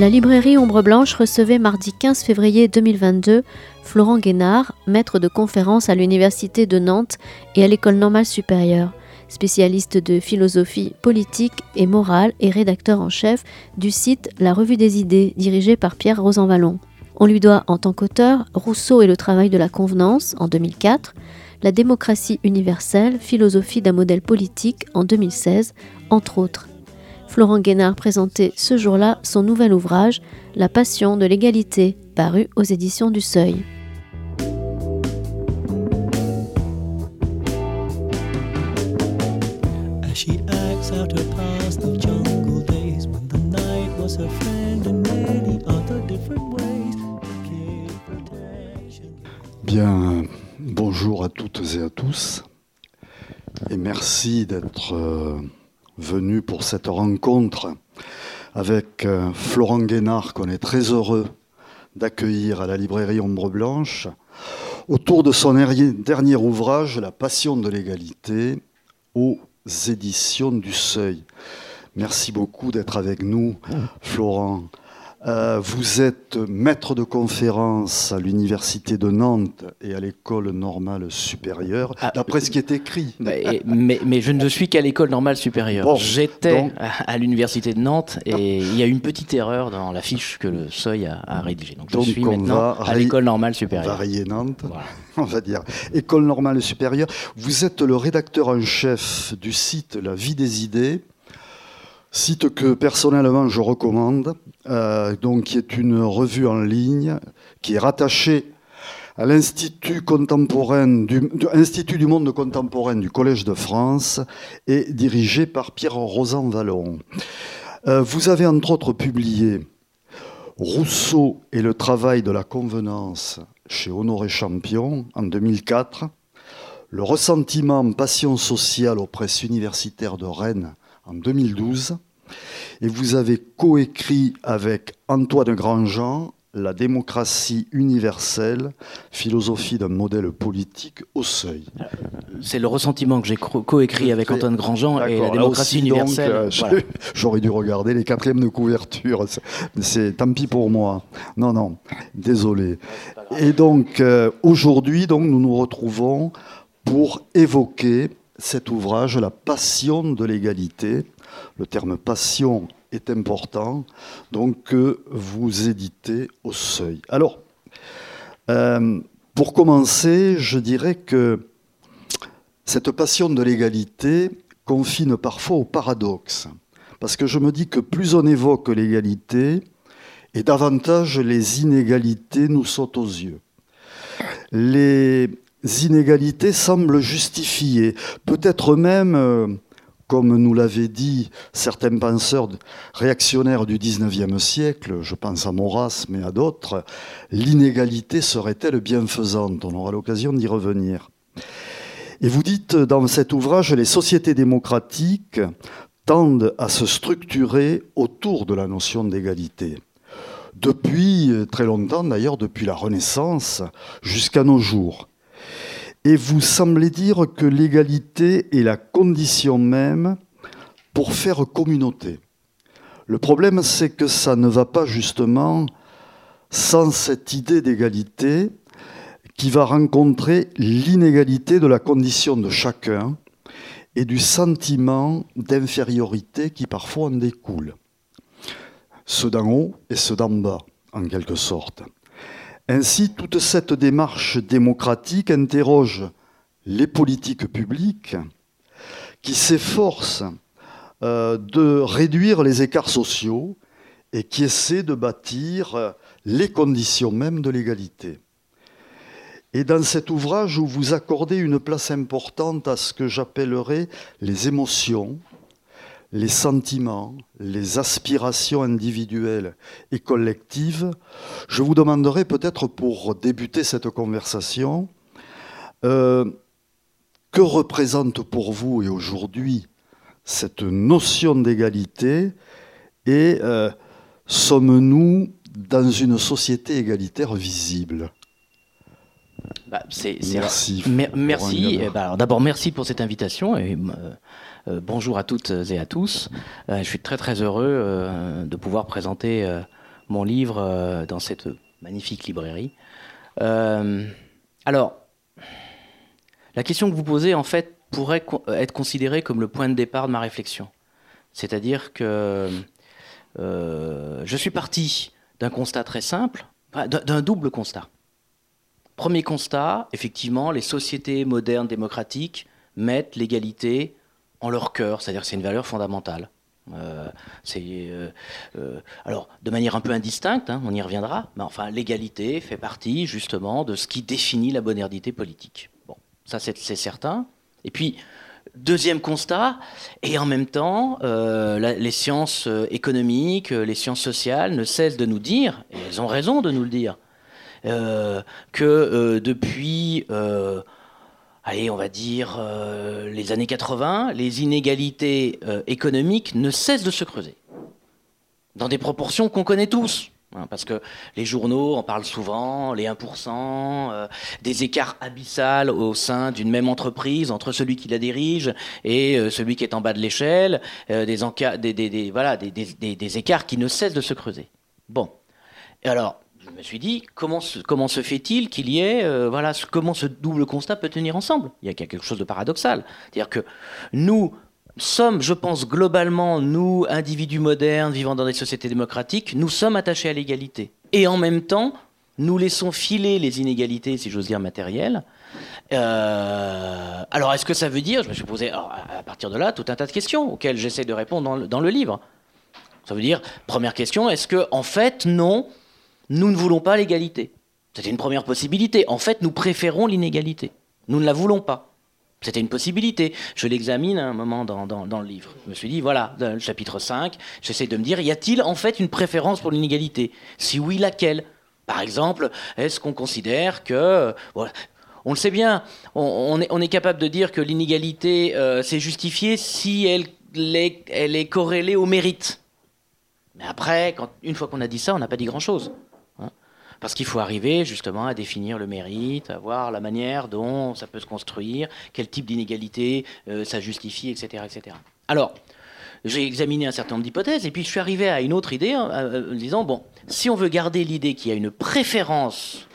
La librairie Ombre Blanche recevait mardi 15 février 2022 Florent Guénard, maître de conférence à l'Université de Nantes et à l'École normale supérieure, spécialiste de philosophie politique et morale et rédacteur en chef du site La Revue des idées, dirigé par Pierre Rosanvallon. On lui doit en tant qu'auteur Rousseau et le travail de la convenance en 2004, La démocratie universelle, philosophie d'un modèle politique en 2016, entre autres. Florent Guénard présentait ce jour-là son nouvel ouvrage, La passion de l'égalité, paru aux éditions du Seuil. Bien, bonjour à toutes et à tous, et merci d'être euh, venu pour cette rencontre avec euh, Florent Guénard, qu'on est très heureux d'accueillir à la librairie Ombre Blanche, autour de son dernier ouvrage, La Passion de l'égalité, aux éditions du Seuil. Merci beaucoup d'être avec nous, Florent. Euh, vous êtes maître de conférence à l'université de Nantes et à l'école normale supérieure, ah, d'après ce qui est écrit. Bah, mais, je ne suis qu'à l'école normale supérieure. J'étais à, l'université de Nantes et il y a une petite erreur dans la fiche que le Seuil a, rédigée. Donc, je suis maintenant à l'école normale supérieure. Varier Nantes, on va dire. École normale supérieure. Vous êtes le rédacteur en chef du site La Vie des idées Site que personnellement je recommande, euh, donc qui est une revue en ligne qui est rattachée à l'Institut du monde contemporain du Collège de France et dirigée par Pierre Rosan Vallon. Euh, vous avez entre autres publié Rousseau et le travail de la convenance chez Honoré Champion en 2004, Le ressentiment, passion sociale aux presses universitaires de Rennes en 2012. Et vous avez coécrit avec Antoine Grandjean la démocratie universelle, philosophie d'un modèle politique au seuil. C'est le ressentiment que j'ai coécrit avec Antoine Grandjean et la démocratie universelle. Euh, j'aurais dû regarder les quatrièmes de couverture. C'est tant pis pour moi. Non, non, désolé. Et donc euh, aujourd'hui, donc nous nous retrouvons pour évoquer cet ouvrage, La passion de l'égalité, le terme passion est important, donc que vous éditez au seuil. Alors, euh, pour commencer, je dirais que cette passion de l'égalité confine parfois au paradoxe, parce que je me dis que plus on évoque l'égalité, et davantage les inégalités nous sautent aux yeux. Les inégalités semblent justifier, peut-être même... Euh, comme nous l'avaient dit certains penseurs réactionnaires du XIXe siècle, je pense à Maurras, mais à d'autres, l'inégalité serait-elle bienfaisante? On aura l'occasion d'y revenir. Et vous dites dans cet ouvrage, les sociétés démocratiques tendent à se structurer autour de la notion d'égalité. Depuis très longtemps, d'ailleurs, depuis la Renaissance jusqu'à nos jours. Et vous semblez dire que l'égalité est la condition même pour faire communauté. Le problème, c'est que ça ne va pas justement sans cette idée d'égalité qui va rencontrer l'inégalité de la condition de chacun et du sentiment d'infériorité qui parfois en découle. Ceux d'en haut et ceux d'en bas, en quelque sorte. Ainsi, toute cette démarche démocratique interroge les politiques publiques qui s'efforcent euh, de réduire les écarts sociaux et qui essaient de bâtir les conditions mêmes de l'égalité. Et dans cet ouvrage où vous accordez une place importante à ce que j'appellerais les émotions, les sentiments, les aspirations individuelles et collectives, je vous demanderai peut-être pour débuter cette conversation, euh, que représente pour vous et aujourd'hui cette notion d'égalité et euh, sommes-nous dans une société égalitaire visible? Bah, merci. merci. Eh ben, d'abord, merci pour cette invitation et bonjour à toutes et à tous. je suis très très heureux de pouvoir présenter mon livre dans cette magnifique librairie. alors, la question que vous posez, en fait, pourrait être considérée comme le point de départ de ma réflexion. C'est-à-dire que euh, je suis parti d'un constat très simple, d'un double constat. Premier constat, effectivement, les sociétés modernes démocratiques mettent l'égalité en leur cœur, c'est-à-dire c'est une valeur fondamentale. Euh, c'est euh, alors de manière un peu indistincte, hein, on y reviendra, mais enfin l'égalité fait partie justement de ce qui définit la modernité politique. Bon, ça c'est certain. Et puis Deuxième constat, et en même temps, euh, les sciences euh, économiques, euh, les sciences sociales ne cessent de nous dire, et elles ont raison de nous le dire, que depuis, allez, on va dire, les années 80, les inégalités économiques ne cessent de se creuser, dans des proportions qu'on connaît tous. Hein, parce que les journaux en parlent souvent, les 1%, euh, des écarts abyssales au sein d'une même entreprise entre celui qui la dirige et euh, celui qui est en bas de l'échelle, euh, des, des, écarts qui ne cessent de se creuser. Bon. Et alors, me suis dit, comment se, comment se fait-il qu'il y ait, voilà, comment ce double constat peut tenir ensemble? Il y a quelque chose de paradoxal. C'est-à-dire que nous, sommes, je pense, globalement, nous, individus modernes vivant dans des sociétés démocratiques, nous sommes attachés à l'égalité. Et en même temps, nous laissons filer les inégalités, si j'ose dire, matérielles. Euh, alors, est-ce que ça veut dire, je me suis posé à partir de là tout un tas de questions auxquelles j'essaie de répondre dans, le livre. Ça veut dire, première question, est-ce que, en fait, non, nous ne voulons pas l'égalité C'était une première possibilité. En fait, nous préférons l'inégalité. Nous ne la voulons pas. C'était une possibilité. Je l'examine à un moment dans, le livre. Je me suis dit, voilà, dans le chapitre 5, j'essaie de me dire, y a-t-il en fait une préférence pour l'inégalité? Si oui, laquelle? Par exemple, est-ce qu'on considère que... on le sait bien, on, est, capable de dire que l'inégalité, euh, c'est justifié si elle, elle est corrélée au mérite. Mais après, quand, une fois qu'on a dit ça, on n'a pas dit grand-chose. Parce qu'il faut arriver justement à définir le mérite, à voir la manière dont ça peut se construire, quel type d'inégalité euh, ça justifie, etc., etc. Alors, j'ai examiné un certain nombre d'hypothèses et puis je suis arrivé à une autre idée en euh, disant, bon, si on veut garder l'idée qu'il y a une préférence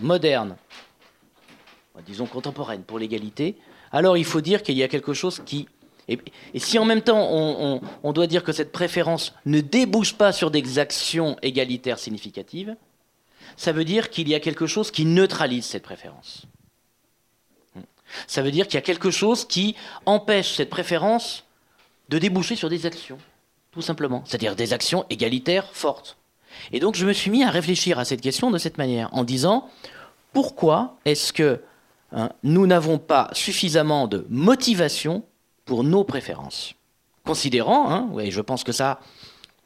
moderne, disons contemporaine pour l'égalité, alors il faut dire qu'il y a quelque chose qui... Et, si en même temps on doit dire que cette préférence ne débouche pas sur des actions égalitaires significatives, ça veut dire qu'il y a quelque chose qui neutralise cette préférence. Ça veut dire qu'il y a quelque chose qui empêche cette préférence de déboucher sur des actions, tout simplement. C'est-à-dire des actions égalitaires fortes. Et donc je me suis mis à réfléchir à cette question de cette manière, en disant pourquoi est-ce que hein, nous n'avons pas suffisamment de motivation pour nos préférences? Considérant, hein, je pense que ça,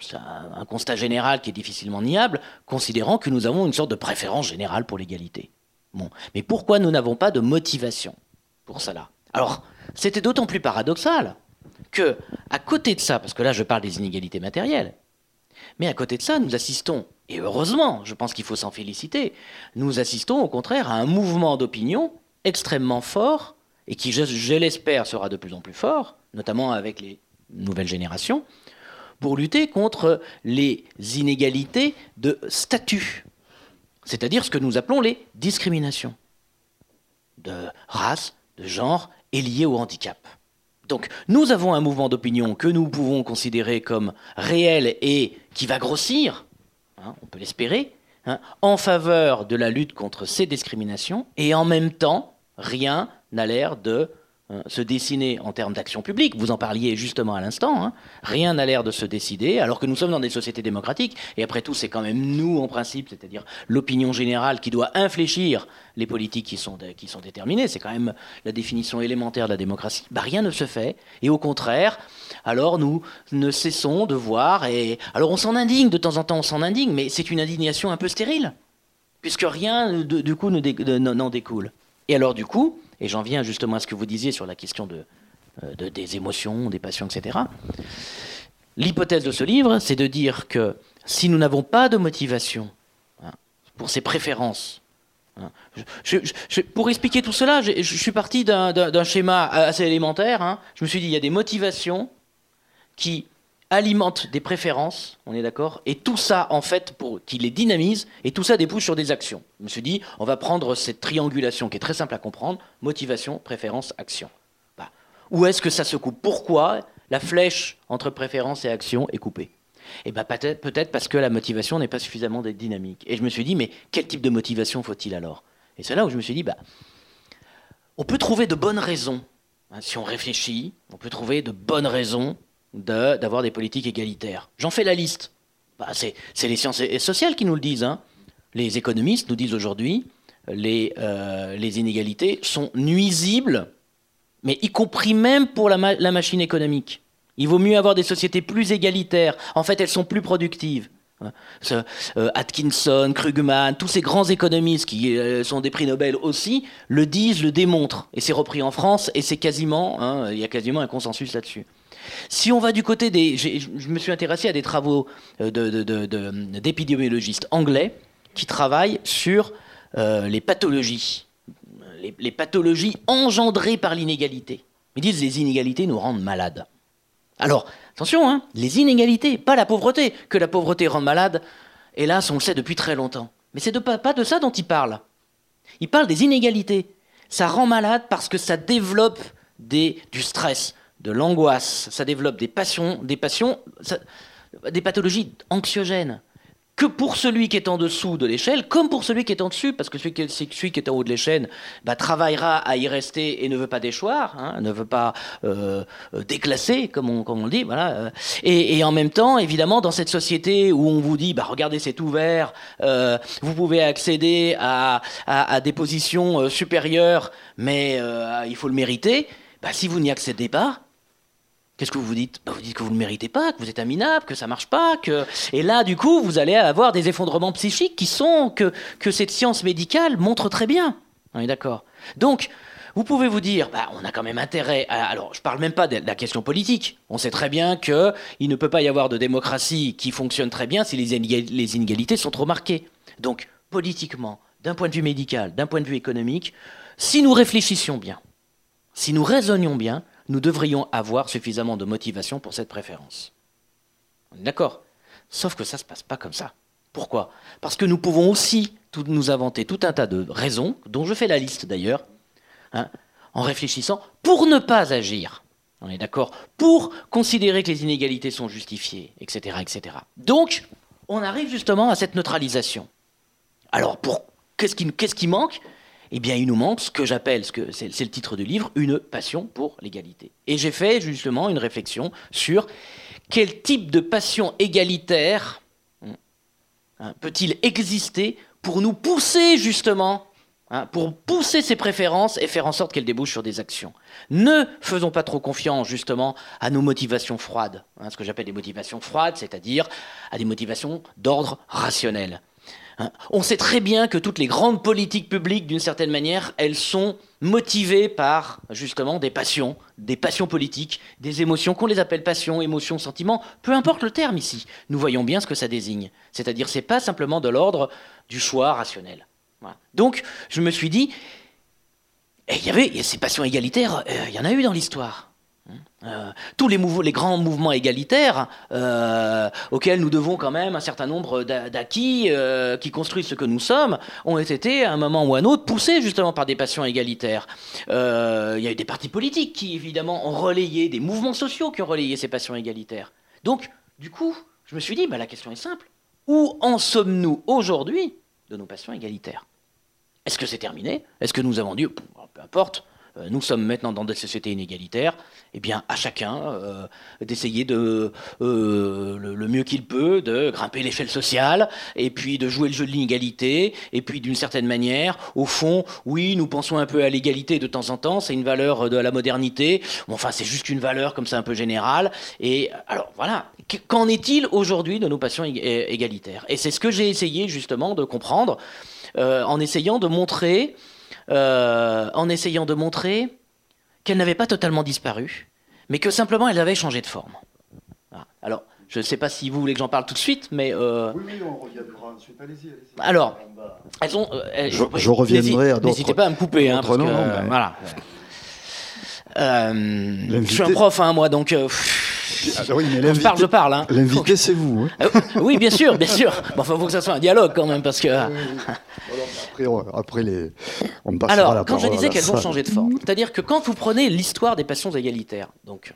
c'est un constat général qui est difficilement niable, considérant que nous avons une sorte de préférence générale pour l'égalité. Bon. Mais pourquoi nous n'avons pas de motivation pour cela? Alors, c'était d'autant plus paradoxal que, à côté de ça, parce que là je parle des inégalités matérielles, mais à côté de ça, nous assistons, et heureusement, je pense qu'il faut s'en féliciter, nous assistons au contraire à un mouvement d'opinion extrêmement fort, et qui, je l'espère, sera de plus en plus fort, notamment avec les nouvelles générations, pour lutter contre les inégalités de statut, c'est-à-dire ce que nous appelons les discriminations de race, de genre et liées au handicap. Donc nous avons un mouvement d'opinion que nous pouvons considérer comme réel et qui va grossir, hein, on peut l'espérer, hein, en faveur de la lutte contre ces discriminations, et en même temps, rien n'a l'air de Hein, se dessiner en termes d'action publique. Vous en parliez justement à l'instant. Hein. Rien n'a l'air de se décider, alors que nous sommes dans des sociétés démocratiques. Et après tout, c'est quand même nous, en principe, c'est-à-dire l'opinion générale, qui doit infléchir les politiques qui sont, qui sont déterminées. C'est quand même la définition élémentaire de la démocratie. Bah, rien ne se fait. Et au contraire, alors nous ne cessons de voir. Et alors on s'en indigne de temps en temps, on s'en indigne, mais c'est une indignation un peu stérile, puisque rien du coup n'en découle. Et alors du coup, et j'en viens justement à ce que vous disiez sur la question euh, de, des émotions, des passions, etc. L'hypothèse de ce livre, c'est de dire que si nous n'avons pas de motivation hein, pour ces préférences Hein. pour expliquer tout cela, je, suis parti d'un schéma assez élémentaire. Hein. Je me suis dit, il y a des motivations qui alimentent des préférences, on est d'accord, et tout ça, en fait, pour qui les dynamise, et tout ça débouche sur des actions. Je me suis dit, on va prendre cette triangulation qui est très simple à comprendre, motivation, préférence, action. Bah, où est-ce que ça se coupe? Pourquoi la flèche entre préférence et action est coupée? Eh ben peut-être parce que la motivation n'est pas suffisamment dynamique. Et je me suis dit, mais quel type de motivation faut-il alors? Et c'est là où je me suis dit, bah, on peut trouver de bonnes raisons. Hein, si on réfléchit, on peut trouver de bonnes raisons d'avoir des politiques égalitaires. J'en fais la liste. Bah, c'est les sciences sociales qui nous le disent. Hein. Les économistes nous disent aujourd'hui, les, euh, les inégalités sont nuisibles, mais y compris même pour la machine économique. Il vaut mieux avoir des sociétés plus égalitaires. En fait, elles sont plus productives. Euh, Atkinson, Krugman, tous ces grands économistes qui euh, sont des prix Nobel aussi, le disent, le démontrent. Et c'est repris en France, et c'est quasiment, hein, il y a quasiment un consensus là-dessus. Si on va du côté des... Je me suis intéressé à des travaux euh, d'épidémiologistes anglais qui travaillent sur les pathologies, les, pathologies engendrées par l'inégalité. Ils disent les inégalités nous rendent malades. Alors, attention, hein, les inégalités, pas la pauvreté, que la pauvreté rend malade, hélas, on le sait depuis très longtemps. Mais c'est pas de ça dont il parle. Il parle des inégalités. Ça rend malade parce que ça développe du stress, de l'angoisse, ça développe des passions, des passions, des pathologies anxiogènes que pour celui qui est en dessous de l'échelle, comme pour celui qui est en dessus, parce que celui qui est, en haut de l'échelle bah, travaillera à y rester et ne veut pas déchoir, hein, ne veut pas euh, euh, déclasser, comme on, comme on dit. Voilà. Euh. Et, en même temps, évidemment, dans cette société où on vous dit, bah, regardez, c'est ouvert, vous pouvez accéder à, à des positions supérieures, mais il faut le mériter, bah, si vous n'y accédez pas, Qu'est-ce que vous vous dites? Bah, Vous dites que vous ne le méritez pas, que vous êtes minable, que ça marche pas, que et là du coup vous allez avoir des effondrements psychiques qui sont que que cette science médicale montre très bien. On est d'accord? Donc vous pouvez vous dire, bah, on a quand même intérêt. Alors, je ne parle même pas de la question politique. On sait très bien qu'il ne peut pas y avoir de démocratie qui fonctionne très bien si les, inégalités sont trop marquées. Donc, politiquement, d'un point de vue médical, d'un point de vue économique, si nous réfléchissions bien, si nous raisonnions bien, nous devrions avoir suffisamment de motivation pour cette préférence. D'accord Sauf que ça ne se passe pas comme ça. Pourquoi? Parce que nous pouvons aussi nous inventer tout un tas de raisons, dont je fais la liste d'ailleurs, hein, en réfléchissant, pour ne pas agir. On est d'accord? Pour considérer que les inégalités sont justifiées, etc. etc. Donc, on arrive justement à cette neutralisation. Alors, qu'est-ce qui manque? Eh bien, il nous manque ce que j'appelle, c'est le titre du livre, une passion pour l'égalité. Et j'ai fait justement une réflexion sur quel type de passion égalitaire hein, peut-il exister pour nous pousser justement, hein, pour pousser ces préférences et faire en sorte qu'elles débouchent sur des actions. Ne faisons pas trop confiance justement à nos motivations froides, hein, ce que j'appelle des motivations froides, c'est-à-dire à des motivations d'ordre rationnel. Hein. On sait très bien que toutes les grandes politiques publiques, d'une certaine manière, elles sont motivées par justement des passions, des passions politiques, des émotions, qu'on les appelle passions, émotions, sentiments, peu importe le terme ici. Nous voyons bien ce que ça désigne. C'est-à-dire, c'est pas simplement de l'ordre du choix rationnel. Donc, je me suis dit, eh, il y avait ces passions égalitaires, euh, il y en a eu dans l'histoire. Euh, tous les, grands mouvements égalitaires euh, auxquels nous devons quand même un certain nombre d'acquis euh, qui construisent ce que nous sommes ont été à un moment ou à un autre poussés justement par des passions égalitaires. Il y a eu des partis politiques qui évidemment ont relayé, des mouvements sociaux qui ont relayé ces passions égalitaires. Donc du coup, je me suis dit, bah, la question est simple. Où en sommes-nous aujourd'hui de nos passions égalitaires? Est-ce que c'est terminé? Est-ce que nous avons dit, peu importe, nous sommes maintenant dans des sociétés inégalitaires, eh bien, à chacun euh, d'essayer de euh, le, mieux qu'il peut de grimper l'échelle sociale et puis de jouer le jeu de l'inégalité et puis d'une certaine manière, au fond, oui, nous pensons un peu à l'égalité de temps en temps, c'est une valeur de la modernité. enfin, c'est juste une valeur comme ça un peu générale. Et alors voilà, qu'en est-il aujourd'hui de nos passions égalitaires? Et c'est ce que j'ai essayé justement de comprendre en essayant de montrer euh, en essayant de montrer qu'elle n'avait pas totalement disparu, mais que simplement elle avait changé de forme. Alors, Je ne sais pas si vous voulez que j'en parle tout de suite, mais. Euh, oui, oui, on reviendra ensuite. Allez-y, allez Alors, elles ont. Euh, je, reviendrai à d'autres. N'hésitez pas à me couper, hein, parce que, ben. voilà. je suis un prof, hein, moi, donc. Ah, oui, je parle, je parle. Hein. L'invité, c'est vous. Hein. oui, bien sûr, bien sûr. Bon, enfin, faut que ça soit un dialogue quand même, parce que. après, après les. On Alors, la quand je disais qu'elles ont changé de forme, c'est-à-dire que quand vous prenez l'histoire des passions égalitaires, donc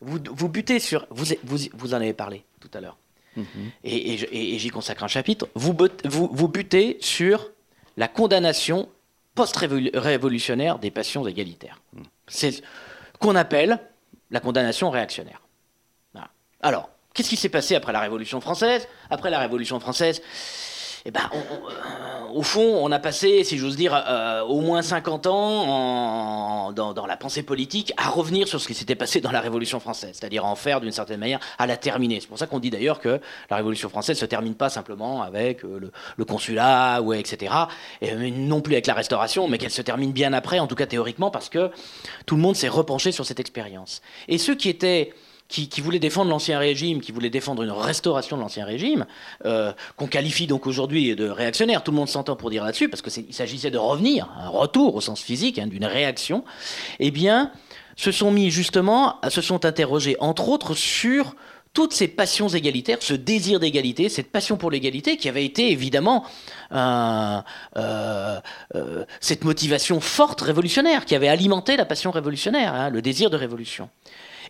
vous, vous butez sur. Vous, vous, vous, en avez parlé tout à l'heure. Mhm. Et, j'y consacre un chapitre. Vous, vous, vous butez sur la condamnation post-révolutionnaire des passions égalitaires. Mhm. C'est ce qu'on appelle la condamnation réactionnaire. Alors, qu'est-ce qui s'est passé après la Révolution française? Après la Révolution française, eh ben, euh, au fond, on a passé, si j'ose dire, euh, au moins 50 ans dans, la pensée politique à revenir sur ce qui s'était passé dans la Révolution française, c'est-à-dire en faire d'une certaine manière, à la terminer. C'est pour ça qu'on dit d'ailleurs que la Révolution française ne se termine pas simplement avec euh, le, consulat, ou etc., et non plus avec la Restauration, mais qu'elle se termine bien après, en tout cas théoriquement, parce que tout le monde s'est repenché sur cette expérience. Et ceux qui étaient qui, voulait défendre l'ancien régime, qui voulait défendre une restauration de l'ancien régime, euh, qu'on qualifie donc aujourd'hui de réactionnaire. Tout le monde s'entend pour dire là-dessus, parce qu'il s'agissait de revenir, un retour au sens physique, hein, d'une réaction. Eh bien, se sont mis justement, se sont interrogés, entre autres, sur toutes ces passions égalitaires, ce désir d'égalité, cette passion pour l'égalité qui avait été évidemment euh, euh, cette motivation forte révolutionnaire, qui avait alimenté la passion révolutionnaire, hein, le désir de révolution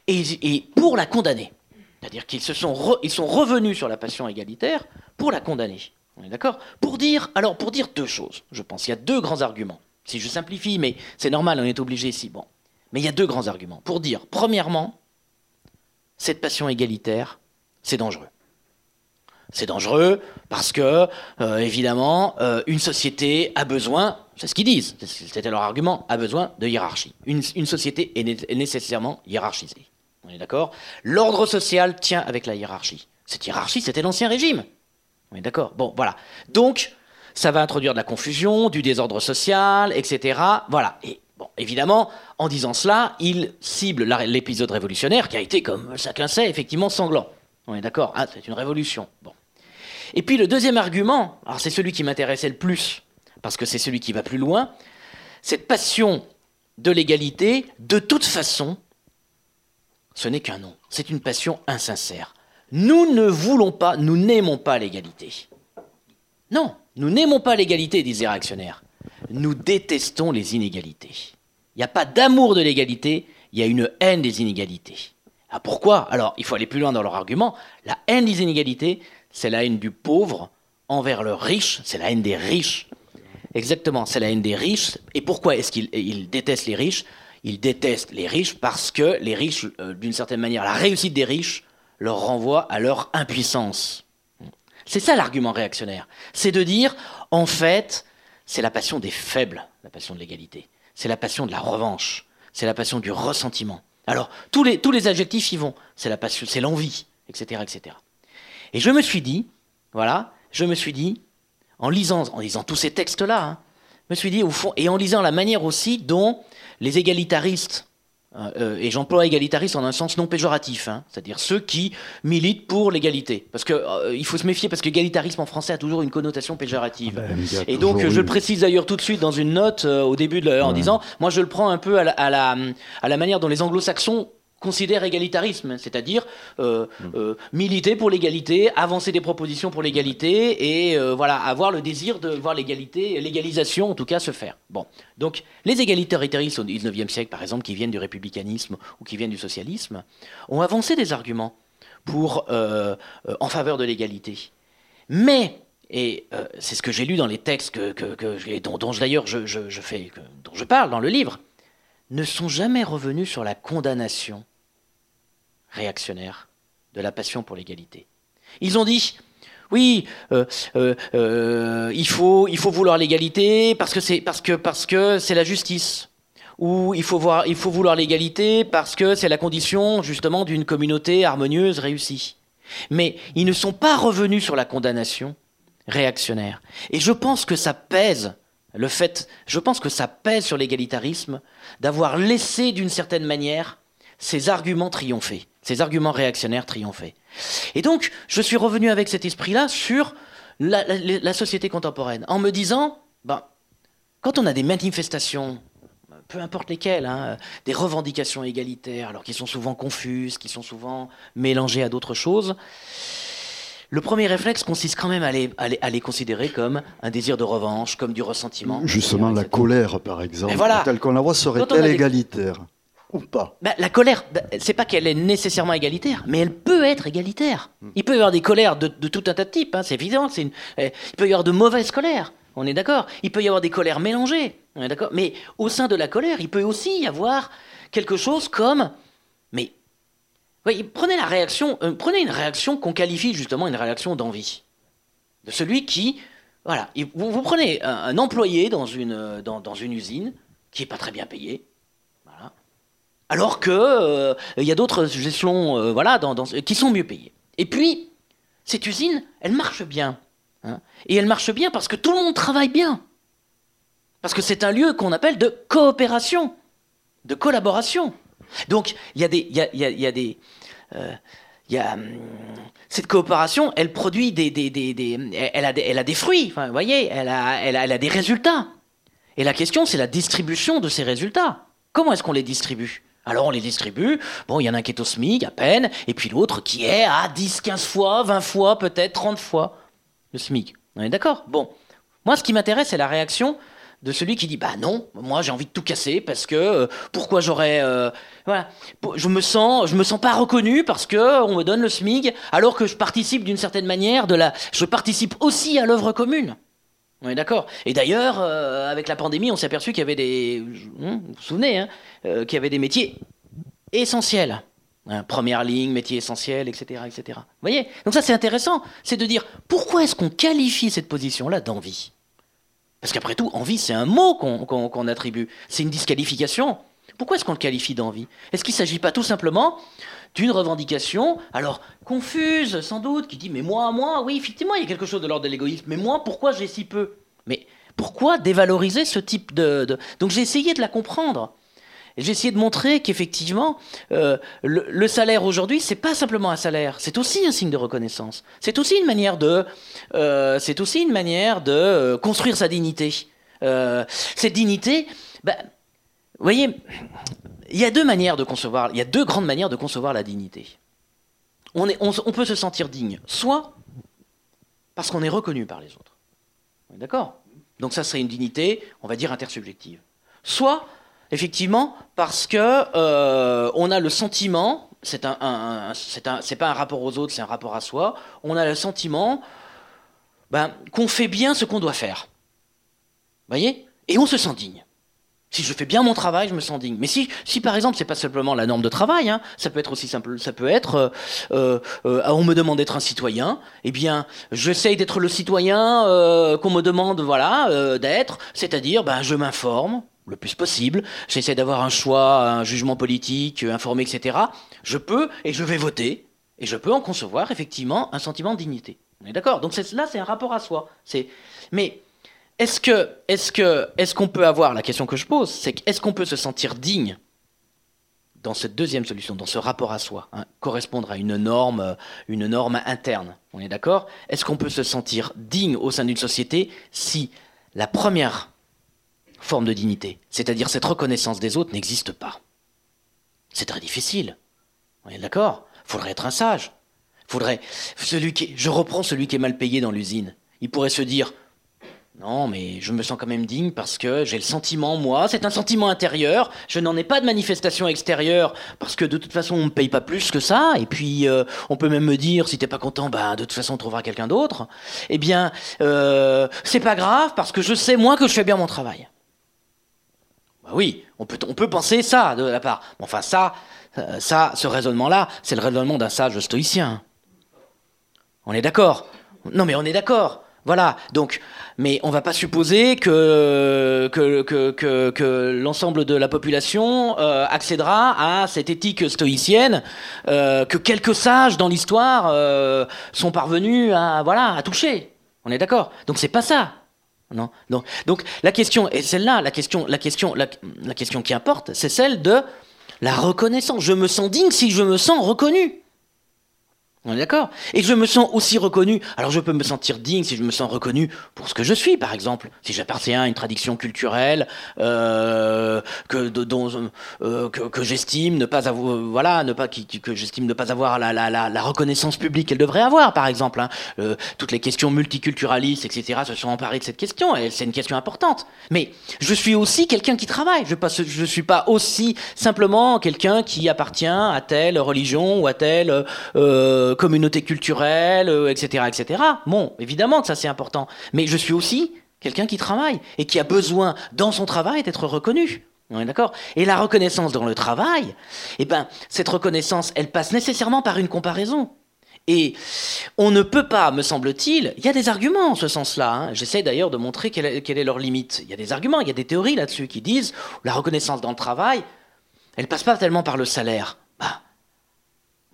et, pour la condamner. C'est-à-dire qu'ils se sont, ils sont revenus sur la passion égalitaire pour la condamner. On est d'accord? Pour dire, alors pour dire deux choses, je pense. Il y a deux grands arguments. Si je simplifie, mais c'est normal, on est obligé ici. Bon, mais il y a deux grands arguments. Pour dire, premièrement, cette passion égalitaire, c'est dangereux. C'est dangereux parce que, euh, évidemment, euh, une société a besoin, c'est ce qu'ils disent, c'était leur argument, a besoin de hiérarchie. Une, une société est nécessairement hiérarchisée. On est d'accord? L'ordre social tient avec la hiérarchie. Cette hiérarchie, c'était l'Ancien Régime. On est d'accord? Bon, voilà. Donc, ça va introduire de la confusion, du désordre social, etc. Voilà. Et bon, évidemment, en disant cela, il cible l'épisode révolutionnaire qui a été, comme chacun sait, effectivement sanglant. On est d'accord? Ah, c'est une révolution. Bon. Et puis le deuxième argument, alors c'est celui qui m'intéressait le plus, parce que c'est celui qui va plus loin, cette passion de l'égalité, de toute façon, ce n'est qu'un nom. C'est une passion insincère. Nous ne voulons pas, nous n'aimons pas l'égalité. Non, nous n'aimons pas l'égalité, disait réactionnaires. Nous détestons les inégalités. Il n'y a pas d'amour de l'égalité, il y a une haine des inégalités. Ah, pourquoi? Alors, il faut aller plus loin dans leur argument. La haine des inégalités, c'est la haine du pauvre envers le riche, c'est la haine des riches. Exactement, c'est la haine des riches. Et pourquoi est-ce qu'ils détestent les riches? Ils détestent les riches parce que les riches, euh, d'une certaine manière, la réussite des riches leur renvoie à leur impuissance. C'est ça l'argument réactionnaire. C'est de dire, en fait, c'est la passion des faibles, la passion de l'égalité. C'est la passion de la revanche. C'est la passion du ressentiment. Alors, tous les, tous les adjectifs y vont. C'est la passion, c'est l'envie, etc., etc. Et je me suis dit, voilà, je me suis dit, en lisant, en lisant tous ces textes-là, hein, me suis dit, au fond, et en lisant la manière aussi dont les égalitaristes, euh, euh, et j'emploie égalitariste en un sens non péjoratif, hein, c'est-à-dire ceux qui militent pour l'égalité. Parce qu'il euh, faut se méfier, parce que l'égalitarisme en français a toujours une connotation péjorative. Ah ben, et donc, je le précise d'ailleurs tout de suite dans une note au début de, en disant, moi je le prends un peu à la, à la manière dont les anglo-saxons considère égalitarisme, c'est-à-dire euh, mm. euh, militer pour l'égalité, avancer des propositions pour l'égalité et euh, voilà avoir le désir de voir l'égalité, l'égalisation en tout cas se faire. Bon, donc les égalitaristes au XIXe siècle, par exemple, qui viennent du républicanisme ou qui viennent du socialisme, ont avancé des arguments pour en faveur de l'égalité, mais et c'est ce que j'ai lu dans les textes que, dont, dont d'ailleurs je, je, fais, dont je parle dans le livre, ne sont jamais revenus sur la condamnation réactionnaire de la passion pour l'égalité. Ils ont dit, oui, euh, euh, euh, il, faut, il faut vouloir l'égalité parce que c'est parce que parce que c'est la justice. Ou il faut, voir, il faut vouloir l'égalité parce que c'est la condition justement d'une communauté harmonieuse réussie. Mais ils ne sont pas revenus sur la condamnation réactionnaire. Et je pense que ça pèse, le fait, je pense que ça pèse sur l'égalitarisme d'avoir laissé d'une certaine manière ces arguments triompher. Ces arguments réactionnaires triomphaient. Et donc, je suis revenu avec cet esprit-là sur la, société contemporaine, en me disant, ben, quand on a des manifestations, peu importe lesquelles, hein, des revendications égalitaires, alors qui sont souvent confuses, qui sont souvent mélangées à d'autres choses, le premier réflexe consiste quand même à les, à, les, considérer comme un désir de revanche, comme du ressentiment. Justement, la colère, par exemple, telle qu'on la voit, serait-elle égalitaire? Ou pas bah, La colère, bah, c'est pas qu'elle est nécessairement égalitaire, mais elle peut être égalitaire. Hmm. Il peut y avoir des colères de, tout un tas de types, hein, c'est évident. Une, eh, il peut y avoir de mauvaises colères, on est d'accord. Il peut y avoir des colères mélangées, on est d'accord. Mais au sein de la colère, il peut aussi y avoir quelque chose comme, mais prenez la réaction, euh, prenez une réaction qu'on qualifie justement une réaction d'envie. De celui qui, voilà, vous, prenez un, employé dans une, euh, dans, une usine qui n'est pas très bien payé, alors qu'il euh, y a d'autres gestions dans, qui sont mieux payés. Et puis, cette usine, elle marche bien. Hein, et elle marche bien parce que tout le monde travaille bien. Parce que c'est un lieu qu'on appelle de coopération, de collaboration. Donc, il y a des. Y a, euh, cette coopération, elle produit des, elle, a des fruits, vous voyez, elle a des résultats. Et la question, c'est la distribution de ces résultats. Comment est-ce qu'on les distribue? Alors on les distribue, bon, il y en a un qui est au SMIC à peine, et puis l'autre qui est à 10, 15 fois, 20 fois, peut-être 30 fois le SMIC. On est d'accord? Bon. Moi, ce qui m'intéresse, c'est la réaction de celui qui dit bah non, moi j'ai envie de tout casser parce que euh, pourquoi j'aurais euh, voilà, je me sens me sens pas reconnu parce que on me donne le SMIG alors que je participe d'une certaine manière de la je participe aussi à l'œuvre commune. On est d'accord. Et d'ailleurs, euh, avec la pandémie, on s'est aperçu qu'il y avait des, hein, vous vous souvenez, hein, qu'il y avait des métiers essentiels. Hein, première ligne, métier essentiel, etc., etc. Vous voyez? Donc ça, c'est intéressant. C'est de dire pourquoi est-ce qu'on qualifie cette position-là d'envie? Parce qu'après tout, envie, c'est un mot qu'on attribue. C'est une disqualification. Pourquoi est-ce qu'on le qualifie d'envie? Est-ce qu'il ne s'agit pas tout simplement d'une revendication, alors confuse sans doute, qui dit mais moi, moi, oui, effectivement, il y a quelque chose de l'ordre de l'égoïsme, mais moi, pourquoi j'ai si peu? Mais pourquoi dévaloriser ce type de... Donc j'ai essayé de la comprendre. J'ai essayé de montrer qu'effectivement, euh, le, salaire aujourd'hui, c'est pas simplement un salaire, c'est aussi un signe de reconnaissance. C'est aussi une manière de, euh, c'est aussi une manière de euh, construire sa dignité. cette dignité, bah, vous voyez, il y a deux manières de concevoir, il y a deux grandes manières de concevoir la dignité. On, peut se sentir digne, soit parce qu'on est reconnu par les autres. D'accord? Donc ça serait une dignité, on va dire intersubjective. Soit Effectivement, parce que euh, on a le sentiment, c'est un, pas un rapport aux autres, c'est un rapport à soi. On a le sentiment ben, qu'on fait bien ce qu'on doit faire. Voyez? Et on se sent digne. Si je fais bien mon travail, je me sens digne. Mais si, si par exemple, c'est pas simplement la norme de travail, hein, ça peut être aussi simple, ça peut être, euh, euh, on me demande d'être un citoyen, eh bien, j'essaye d'être le citoyen qu'on me demande, voilà, d'être, c'est-à-dire, ben, je m'informe, le plus possible, j'essaie d'avoir un choix, un jugement politique, informé, etc. Je peux et je vais voter, et je peux en concevoir effectivement un sentiment de dignité. On est d'accord? Donc là, c'est un rapport à soi. Mais est-ce que, est-ce qu'on peut avoir la question que je pose, c'est est-ce qu'on peut se sentir digne dans cette deuxième solution, dans ce rapport à soi, hein, correspondre à une norme, une norme interne On est d'accord? Est-ce qu'on peut se sentir digne au sein d'une société si la première forme de dignité, c'est-à-dire cette reconnaissance des autres, n'existe pas? C'est très difficile. On est d'accord? Faudrait être un sage. Faudrait celui qui je reprends celui qui est mal payé dans l'usine. Il pourrait se dire non, mais je me sens quand même digne parce que j'ai le sentiment, moi, c'est un sentiment intérieur. Je n'en ai pas de manifestation extérieure parce que de toute façon, on ne me paye pas plus que ça. Et puis, euh, on peut même me dire, si t'es pas content, bah, de toute façon, on trouvera quelqu'un d'autre. Eh bien, euh, c'est pas grave parce que je sais, moi, que je fais bien mon travail. Bah oui, on peut, on peut penser ça de la part. Enfin, ça, euh, ça ce raisonnement-là, c'est le raisonnement d'un sage stoïcien. On est d'accord Non, mais on est d'accord. Voilà, donc, mais on va pas supposer que, l'ensemble de la population euh, accédera à cette éthique stoïcienne euh, que quelques sages dans l'histoire sont parvenus à, voilà, à toucher. On est d'accord? Donc c'est pas ça. Non, Donc la question, et celle-là, la question, la question, la, question qui importe, c'est celle de la reconnaissance. Je me sens digne si je me sens reconnu. On est d'accord Et je me sens aussi reconnu. Alors je peux me sentir digne si je me sens reconnu pour ce que je suis, par exemple. Si j'appartiens à une tradition culturelle euh, que, euh, que, j'estime ne pas avoir, voilà, ne pas que j'estime ne pas avoir la, reconnaissance publique qu'elle devrait avoir, par exemple. Hein. Euh, toutes les questions multiculturalistes, etc., se sont emparées de cette question. C'est une question importante. Mais je suis aussi quelqu'un qui travaille. Je ne suis pas aussi simplement quelqu'un qui appartient à telle religion ou à telle euh, communauté culturelle, etc., euh, etc. Bon, évidemment que ça c'est important, mais je suis aussi quelqu'un qui travaille et qui a besoin dans son travail d'être reconnu. On d'accord? Et la reconnaissance dans le travail, eh ben, cette reconnaissance, elle passe nécessairement par une comparaison. Et on ne peut pas, me semble-t-il, il y a des arguments en ce sens-là. Hein. J'essaie d'ailleurs de montrer quelle est, quelle est, leur limite. Il y a des arguments, il y a des théories là-dessus qui disent la reconnaissance dans le travail, elle passe pas tellement par le salaire.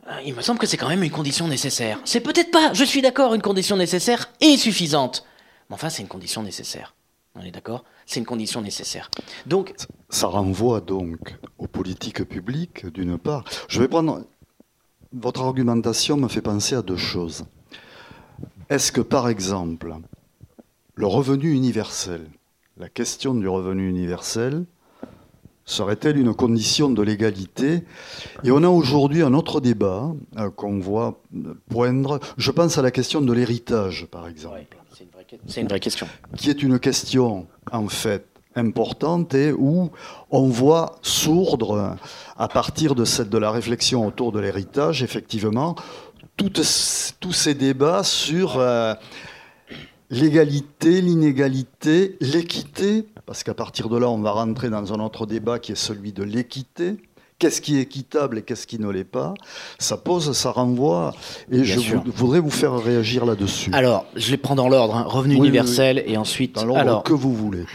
Euh, il me semble que c'est quand même une condition nécessaire. C'est peut-être pas, je suis d'accord, une condition nécessaire et suffisante. Mais enfin, c'est une condition nécessaire. On est d'accord? C'est une condition nécessaire. Donc, ça renvoie donc aux politiques publiques, d'une part. Je vais prendre. Votre argumentation me fait penser à deux choses. Est-ce que, par exemple, le revenu universel, la question du revenu universel, Serait-elle une condition de l'égalité? Et on a aujourd'hui un autre débat euh, qu'on voit poindre. Je pense à la question de l'héritage, par exemple. c'est une, vraie question. Qui est une question, en fait, importante et où on voit sourdre, à partir de, cette, de la réflexion autour de l'héritage, effectivement, tous ces débats sur euh, l'égalité, l'inégalité, l'équité parce qu'à partir de là, on va rentrer dans un autre débat qui est celui de l'équité. Qu'est-ce qui est équitable et qu'est-ce qui ne l'est pas? Ça pose, ça renvoie, et je voudrais vous faire réagir là-dessus. Alors, je les prends dans l'ordre, hein. revenu universel et ensuite... Dans l'ordre que vous voulez.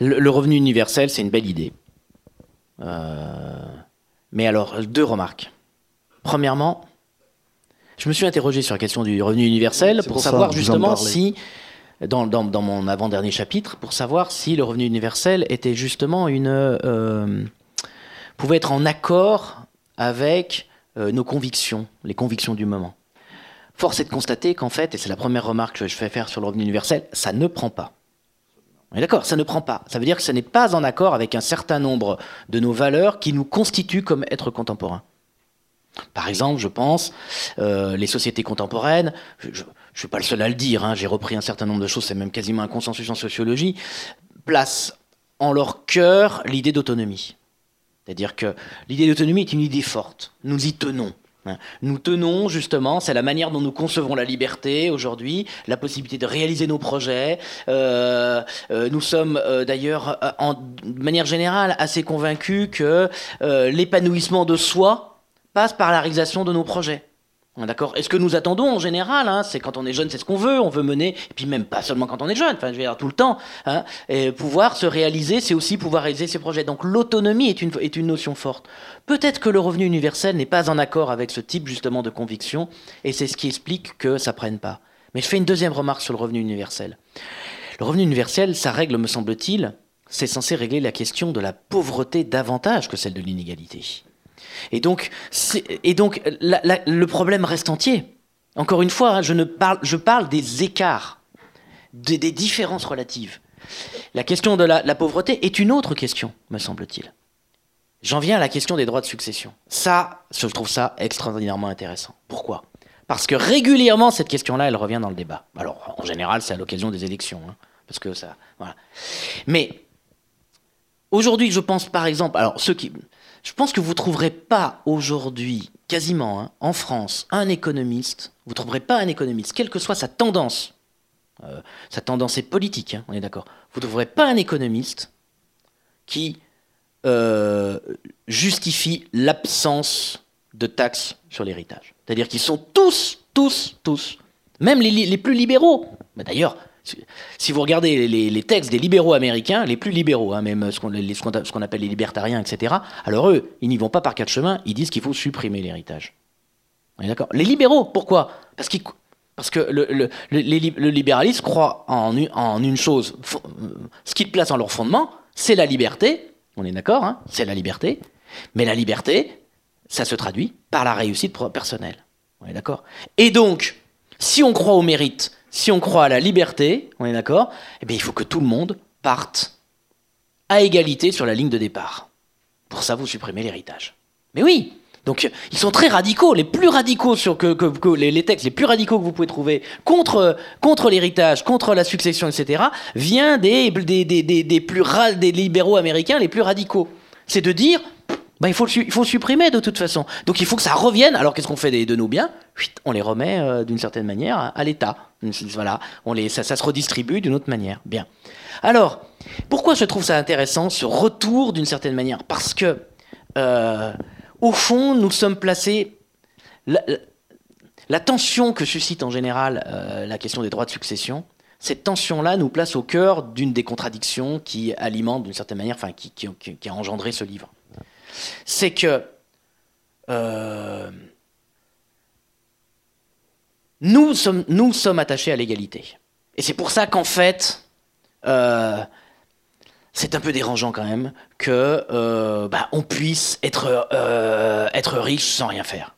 Le, revenu universel, c'est une belle idée. Euh, mais alors, deux remarques. Premièrement, je me suis interrogé sur la question du revenu universel pour, savoir justement si dans, dans, mon avant-dernier chapitre pour savoir si le revenu universel était justement une. Euh, pouvait être en accord avec euh, nos convictions, les convictions du moment. Force est de constater qu'en fait, et c'est la première remarque que je fais faire sur le revenu universel, ça ne prend pas. D'accord, ça ne prend pas. Ça veut dire que ce n'est pas en accord avec un certain nombre de nos valeurs qui nous constituent comme êtres contemporains. Par exemple, je pense, euh, les sociétés contemporaines, je ne suis pas le seul à le dire, hein, j'ai repris un certain nombre de choses, c'est même quasiment un consensus en sociologie, placent en leur cœur l'idée d'autonomie. C'est-à-dire que l'idée d'autonomie est une idée forte, nous y tenons. Hein. Nous tenons justement, c'est la manière dont nous concevons la liberté aujourd'hui, la possibilité de réaliser nos projets. Euh, euh, nous sommes d'ailleurs, de manière générale, assez convaincus que l'épanouissement de soi, passe par la réalisation de nos projets. D'accord? Est-ce que nous attendons en général hein, C'est quand on est jeune, c'est ce qu'on veut. On veut mener, et puis même pas seulement quand on est jeune, enfin, je veux dire tout le temps. Hein, et pouvoir se réaliser, c'est aussi pouvoir réaliser ses projets. Donc l'autonomie est une, est une notion forte. Peut-être que le revenu universel n'est pas en accord avec ce type justement de conviction, et c'est ce qui explique que ça prenne pas. Mais je fais une deuxième remarque sur le revenu universel. Le revenu universel, ça règle, me semble-t-il, c'est censé régler la question de la pauvreté davantage que celle de l'inégalité. Et donc, et donc le problème reste entier. Encore une fois, hein, je, ne parle, je parle des écarts, des, différences relatives. La question de la, pauvreté est une autre question, me semble-t-il. J'en viens à la question des droits de succession. Ça, je trouve ça extraordinairement intéressant. Pourquoi? Parce que régulièrement, cette question-là, elle revient dans le débat. Alors, en général, c'est à l'occasion des élections. Hein, parce que ça. Mais aujourd'hui, je pense par exemple. Alors, ceux qui. Je pense que vous ne trouverez pas aujourd'hui, quasiment, hein, en France, un économiste, vous ne trouverez pas un économiste, quelle que soit sa tendance, euh, sa tendance est politique, hein, on est d'accord, vous ne trouverez pas un économiste qui euh, justifie l'absence de taxes sur l'héritage. C'est-à-dire qu'ils sont tous, tous, tous, même les, les plus libéraux, d'ailleurs, si vous regardez les, textes des libéraux américains, les plus libéraux, hein, même ce qu'on appelle les libertariens, etc., alors eux, ils n'y vont pas par quatre chemins, ils disent qu'il faut supprimer l'héritage. d'accord Les libéraux, pourquoi? Parce, parce que le, libéralisme croit en, une chose, ce qu'ils placent en leur fondement, c'est la liberté, on est d'accord, hein, c'est la liberté, Mais la liberté, ça se traduit par la réussite personnelle. On est d'accord Et donc, si on croit au mérite, si on croit à la liberté, on est d'accord Eh bien, il faut que tout le monde parte à égalité sur la ligne de départ. Pour ça, vous supprimez l'héritage. Mais oui donc ils sont très radicaux, les plus radicaux sur que, les, textes les plus radicaux que vous pouvez trouver contre l'héritage, contre la succession, etc. vient des libéraux américains les plus radicaux. C'est de dire bah, il, faut faut supprimer de toute façon. Donc il faut que ça revienne. Alors qu'est-ce qu'on fait de nos biens On les remet euh, d'une certaine manière à, l'État. Voilà, ça, se redistribue d'une autre manière. Bien. Alors, pourquoi je trouve ça intéressant, ce retour d'une certaine manière? Parce que, euh, au fond, nous sommes placés... La, tension que suscite en général euh, la question des droits de succession, cette tension-là nous place au cœur d'une des contradictions qui alimente d'une certaine manière, enfin, qui a engendré ce livre c'est que euh, nous, sommes, nous sommes attachés à l'égalité. Et c'est pour ça qu'en fait, euh, c'est un peu dérangeant quand même que euh, bah, on puisse être, être riche sans rien faire.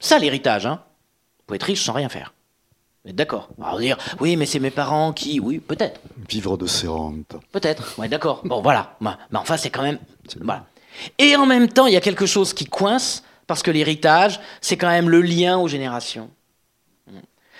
Ça, l'héritage, hein. Vous pouvez être riche sans rien faire. D'accord? On va dire, oui, mais c'est mes parents qui. Oui, peut-être. Vivre de ses rentes. Peut-être. Ouais, d'accord. Bon, voilà. Mais enfin, c'est quand même. Voilà. Et en même temps, il y a quelque chose qui coince, parce que l'héritage, c'est quand même le lien aux générations.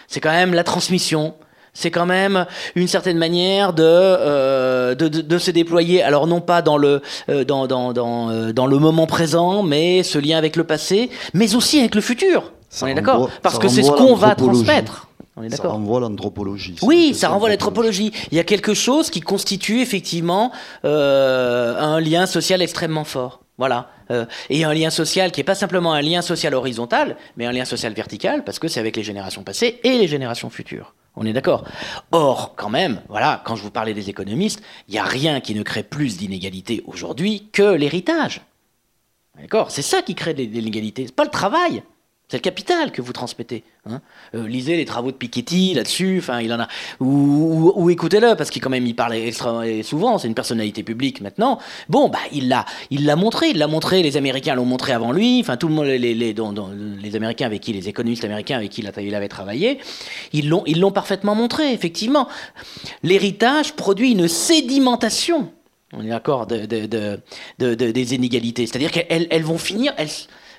C'est quand même la transmission. C'est quand même une certaine manière de, euh, de, se déployer, alors non pas dans le, euh, dans, dans, dans, euh, dans, le moment présent, mais ce lien avec le passé, mais aussi avec le futur. on est d'accord Parce que c'est ce qu'on va transmettre. Ça renvoie à l'anthropologie. Oui, ça renvoie à l'anthropologie. Il y a quelque chose qui constitue effectivement euh, un lien social extrêmement fort. Voilà. Euh, et un lien social qui n'est pas simplement un lien social horizontal, mais un lien social vertical, parce que c'est avec les générations passées et les générations futures. On est d'accord. Or, quand même, voilà, quand je vous parlais des économistes, il n'y a rien qui ne crée plus d'inégalités aujourd'hui que l'héritage. D'accord? C'est ça qui crée des inégalités. C'est pas le travail. C'est le capital que vous transmettez. Hein. Euh, lisez les travaux de Piketty là-dessus, enfin il en a, ou, écoutez-le parce qu'il quand même il parle extra souvent. C'est une personnalité publique maintenant. Bon, bah il l'a, il l'a montré, il l'a montré. Les Américains l'ont montré avant lui. Enfin tout le monde, les, les, les, Américains avec qui, les économistes américains avec qui il avait travaillé, ils l'ont, ils l'ont parfaitement montré. Effectivement, l'héritage produit une sédimentation. On est d'accord de, des inégalités. C'est-à-dire qu'elles elles vont finir, elles,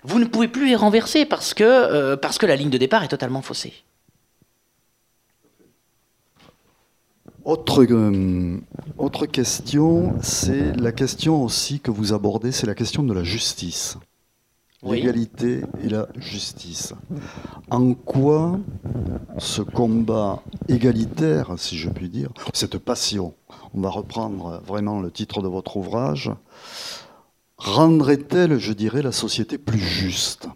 vous ne pouvez plus les renverser parce que, euh, parce que la ligne de départ est totalement faussée. Autre, euh, autre question, c'est la question aussi que vous abordez, c'est la question de la justice. L'égalité et la justice. En quoi ce combat égalitaire, si je puis dire, cette passion, on va reprendre vraiment le titre de votre ouvrage, rendrait-elle, je dirais, la société plus juste?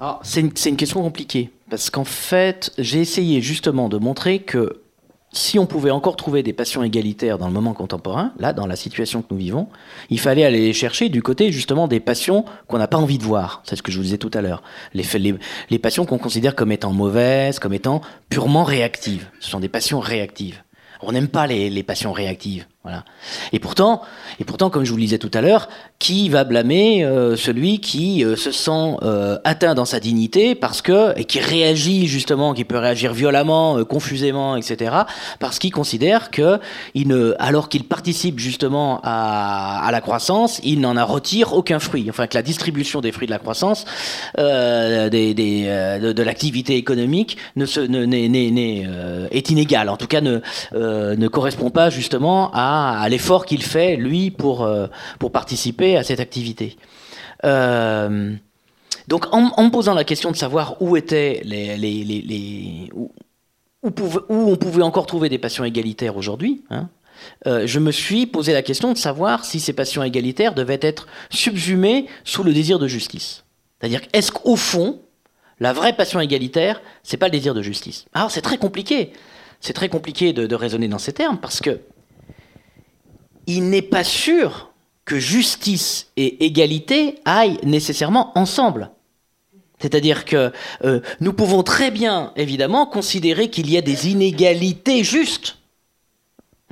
Ah, C'est une, question compliquée, parce qu'en fait, j'ai essayé justement de montrer que si on pouvait encore trouver des passions égalitaires dans le moment contemporain, là, dans la situation que nous vivons, il fallait aller les chercher du côté justement des passions qu'on n'a pas envie de voir. C'est ce que je vous disais tout à l'heure. Les, passions qu'on considère comme étant mauvaises, comme étant purement réactives. Ce sont des passions réactives. On n'aime pas les passions réactives. Voilà. Et pourtant, et pourtant, comme je vous le disais tout à l'heure, qui va blâmer euh, celui qui euh, se sent euh, atteint dans sa dignité parce que et qui réagit justement, qui peut réagir violemment, confusément, etc. Parce qu'il considère que alors qu'il participe justement à, la croissance, il n'en retire aucun fruit. Enfin, que la distribution des fruits de la croissance, de, l'activité économique, est inégale. En tout cas, ne correspond pas justement à à, l'effort qu'il fait, lui, pour, euh, pour participer à cette activité. Euh, donc, en, me posant la question de savoir où étaient les, les, les, où, où, on pouvait encore trouver des passions égalitaires aujourd'hui, hein, euh, je me suis posé la question de savoir si ces passions égalitaires devaient être subsumées sous le désir de justice. C'est-à-dire, est-ce qu'au fond, la vraie passion égalitaire, c'est pas le désir de justice? Alors, c'est très compliqué. C'est très compliqué de raisonner dans ces termes parce que il n'est pas sûr que justice et égalité aillent nécessairement ensemble. C'est-à-dire que euh, nous pouvons très bien, évidemment, considérer qu'il y a des inégalités justes.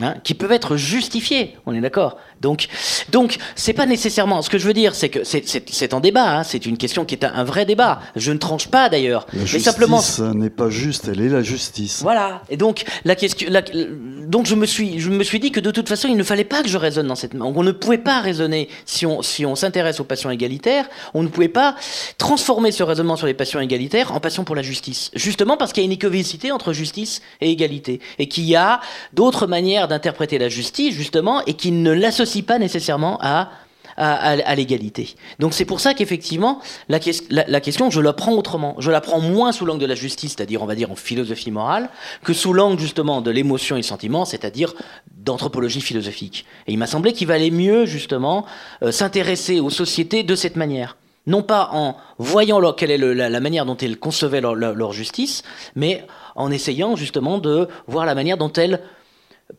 Hein, qui peuvent être justifiées, on est d'accord. Donc, Donc, c'est pas nécessairement. Ce que je veux dire, c'est que c'est en débat. Hein. c'est une question qui est un, vrai débat. Je ne tranche pas d'ailleurs. La justice simplement. n'est pas juste. Elle est la justice. Voilà. Et donc, la question. donc, je me suis, je me suis dit que de toute façon, il ne fallait pas que je raisonne dans cette. On ne pouvait pas raisonner si on, si on s'intéresse aux passions égalitaires. On ne pouvait pas transformer ce raisonnement sur les passions égalitaires en passion pour la justice. Justement parce qu'il y a une écovicité entre justice et égalité, et qu'il y a d'autres manières d'interpréter la justice, justement, et qui ne pas nécessairement à à, l'égalité. Donc c'est pour ça qu'effectivement, la, la, question, je la prends autrement. Je la prends moins sous l'angle de la justice, c'est-à-dire, on va dire, en philosophie morale, que sous l'angle justement de l'émotion et sentiment, c'est-à-dire d'anthropologie philosophique. Et il m'a semblé qu'il valait mieux, justement, euh, s'intéresser aux sociétés de cette manière non pas en voyant quelle est la, manière dont elles concevaient leur, justice, mais en essayant justement de voir la manière dont elles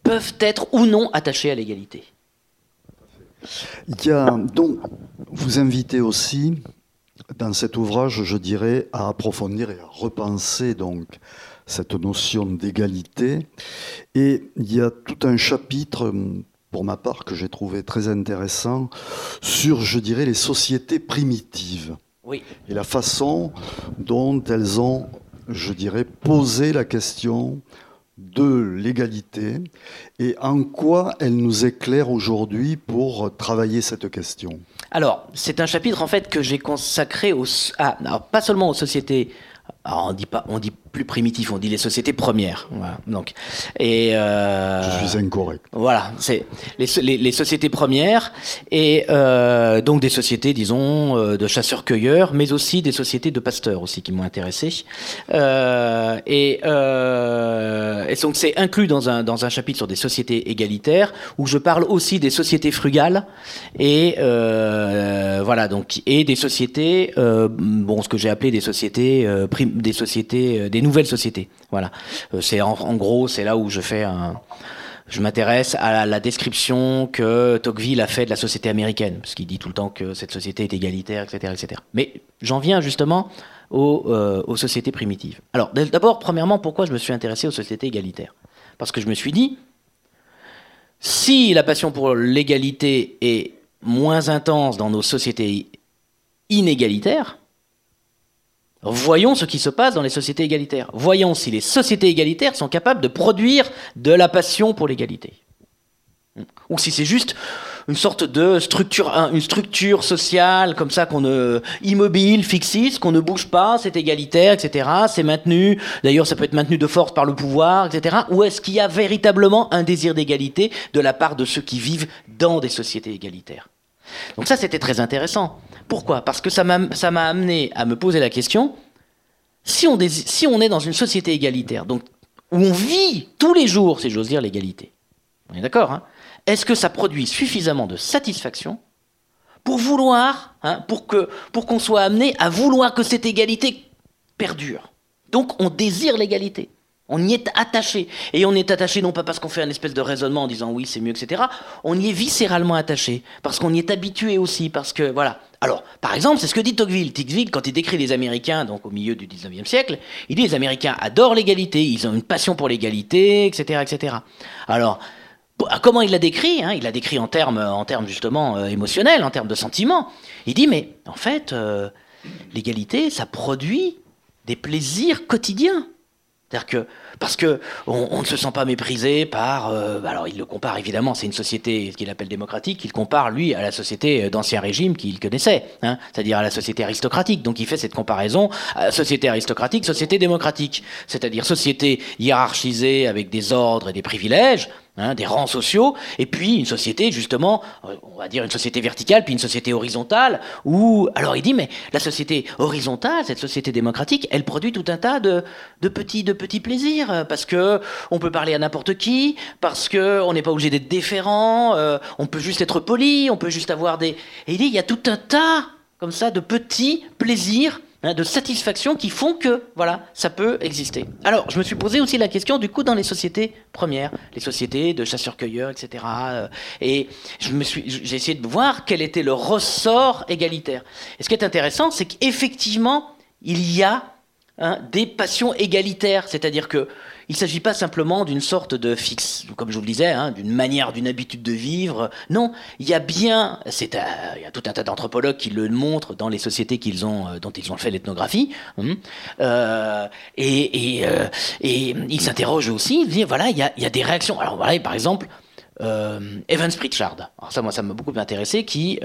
peuvent être ou non attachées à l'égalité. Il y a donc, vous invitez aussi dans cet ouvrage, je dirais, à approfondir et à repenser donc cette notion d'égalité. Et il y a tout un chapitre pour ma part, que j'ai trouvé très intéressant, sur, je dirais, les sociétés primitives. Oui. Et la façon dont elles ont, je dirais, posé la question de l'égalité et en quoi elles nous éclairent aujourd'hui pour travailler cette question. Alors, c'est un chapitre en fait que j'ai consacré aux, à, pas seulement aux sociétés alors on dit pas, on dit plus primitif, on dit les sociétés premières. Voilà. Donc, et euh, je suis incorrect. Voilà, c'est les, les, les, sociétés premières et euh, donc des sociétés, disons, euh, de chasseurs-cueilleurs, mais aussi des sociétés de pasteurs aussi qui m'ont intéressé. Euh, et, euh, et, donc c'est inclus dans un dans un chapitre sur des sociétés égalitaires où je parle aussi des sociétés frugales et euh, voilà donc et des sociétés, bon ce que j'ai appelé des sociétés des sociétés des nouvelles sociétés. Voilà. Euh, c'est en, gros, c'est là où je fais un, je m'intéresse à la, description que Tocqueville a fait de la société américaine, parce qu'il dit tout le temps que cette société est égalitaire, etc., etc. Mais j'en viens justement aux, euh, aux sociétés primitives. Alors, d'abord, premièrement, pourquoi je me suis intéressé aux sociétés égalitaires? Parce que je me suis dit, si la passion pour l'égalité est moins intense dans nos sociétés inégalitaires, Voyons ce qui se passe dans les sociétés égalitaires. Voyons si les sociétés égalitaires sont capables de produire de la passion pour l'égalité. Ou si c'est juste une sorte de structure, une structure sociale comme ça qu'on ne immobile, fixiste, qu'on ne bouge pas, c'est égalitaire, etc. C'est maintenu. D'ailleurs, ça peut être maintenu de force par le pouvoir, etc. Ou est-ce qu'il y a véritablement un désir d'égalité de la part de ceux qui vivent dans des sociétés égalitaires? Donc ça, c'était très intéressant. Pourquoi? Parce que ça m'a amené à me poser la question, si on, est dans une société égalitaire, donc où on vit tous les jours, si j'ose dire, l'égalité, on est d'accord, hein est-ce que ça produit suffisamment de satisfaction pour vouloir, hein, pour qu'on pour qu'on soit amené à vouloir que cette égalité perdure? Donc on désire l'égalité. On y est attaché. Et on est attaché non pas parce qu'on fait un espèce de raisonnement en disant oui, c'est mieux, etc. On y est viscéralement attaché. Parce qu'on y est habitué aussi. Parce que, voilà. Alors, par exemple, c'est ce que dit Tocqueville. Tocqueville, quand il décrit les Américains, donc au milieu du 19e siècle, il dit les Américains adorent l'égalité, ils ont une passion pour l'égalité, etc., etc. Alors, comment il l'a décrit hein Il l'a décrit en termes, en termes justement euh, émotionnels, en termes de sentiments. Il dit, mais en fait, euh, l'égalité, ça produit des plaisirs quotidiens. C'est-à-dire que parce que on, ne se sent pas méprisé par. Euh, alors il le compare évidemment, c'est une société qu'il appelle démocratique. Il compare lui à la société d'ancien régime qu'il connaissait, hein, c'est-à-dire à la société aristocratique. Donc il fait cette comparaison société aristocratique, société démocratique, c'est-à-dire société hiérarchisée avec des ordres et des privilèges, Hein, des rangs sociaux, et puis une société justement, euh, on va dire une société verticale, puis une société horizontale, où, alors il dit, mais la société horizontale, cette société démocratique, elle produit tout un tas de, de petits, de petits plaisirs, euh, parce que on peut parler à n'importe qui, parce que on n'est pas obligé d'être déférent, euh, on peut juste être poli, on peut juste avoir des, et il dit, il y a tout un tas comme ça de petits plaisirs Hein, de satisfaction qui font que voilà, ça peut exister. Alors, je me suis posé aussi la question du coup dans les sociétés premières, les sociétés de chasseurs-cueilleurs, etc. Euh, et je me suis, j'ai essayé de voir quel était le ressort égalitaire. Et ce qui est intéressant, c'est qu'effectivement, il y a hein, des passions égalitaires, c'est-à-dire que il ne s'agit pas simplement d'une sorte de fixe, comme je vous le disais, hein, d'une manière, d'une habitude de vivre. Non, il y a bien, euh, il y a tout un tas d'anthropologues qui le montrent dans les sociétés euh, dont ils ont fait l'ethnographie. Hein. Euh, et, et, ils s'interrogent aussi, ils disent, voilà, il y a, il y a des réactions. Alors voilà, par exemple, Evans Pritchard. Alors ça, moi, ça m'a beaucoup intéressé, qui,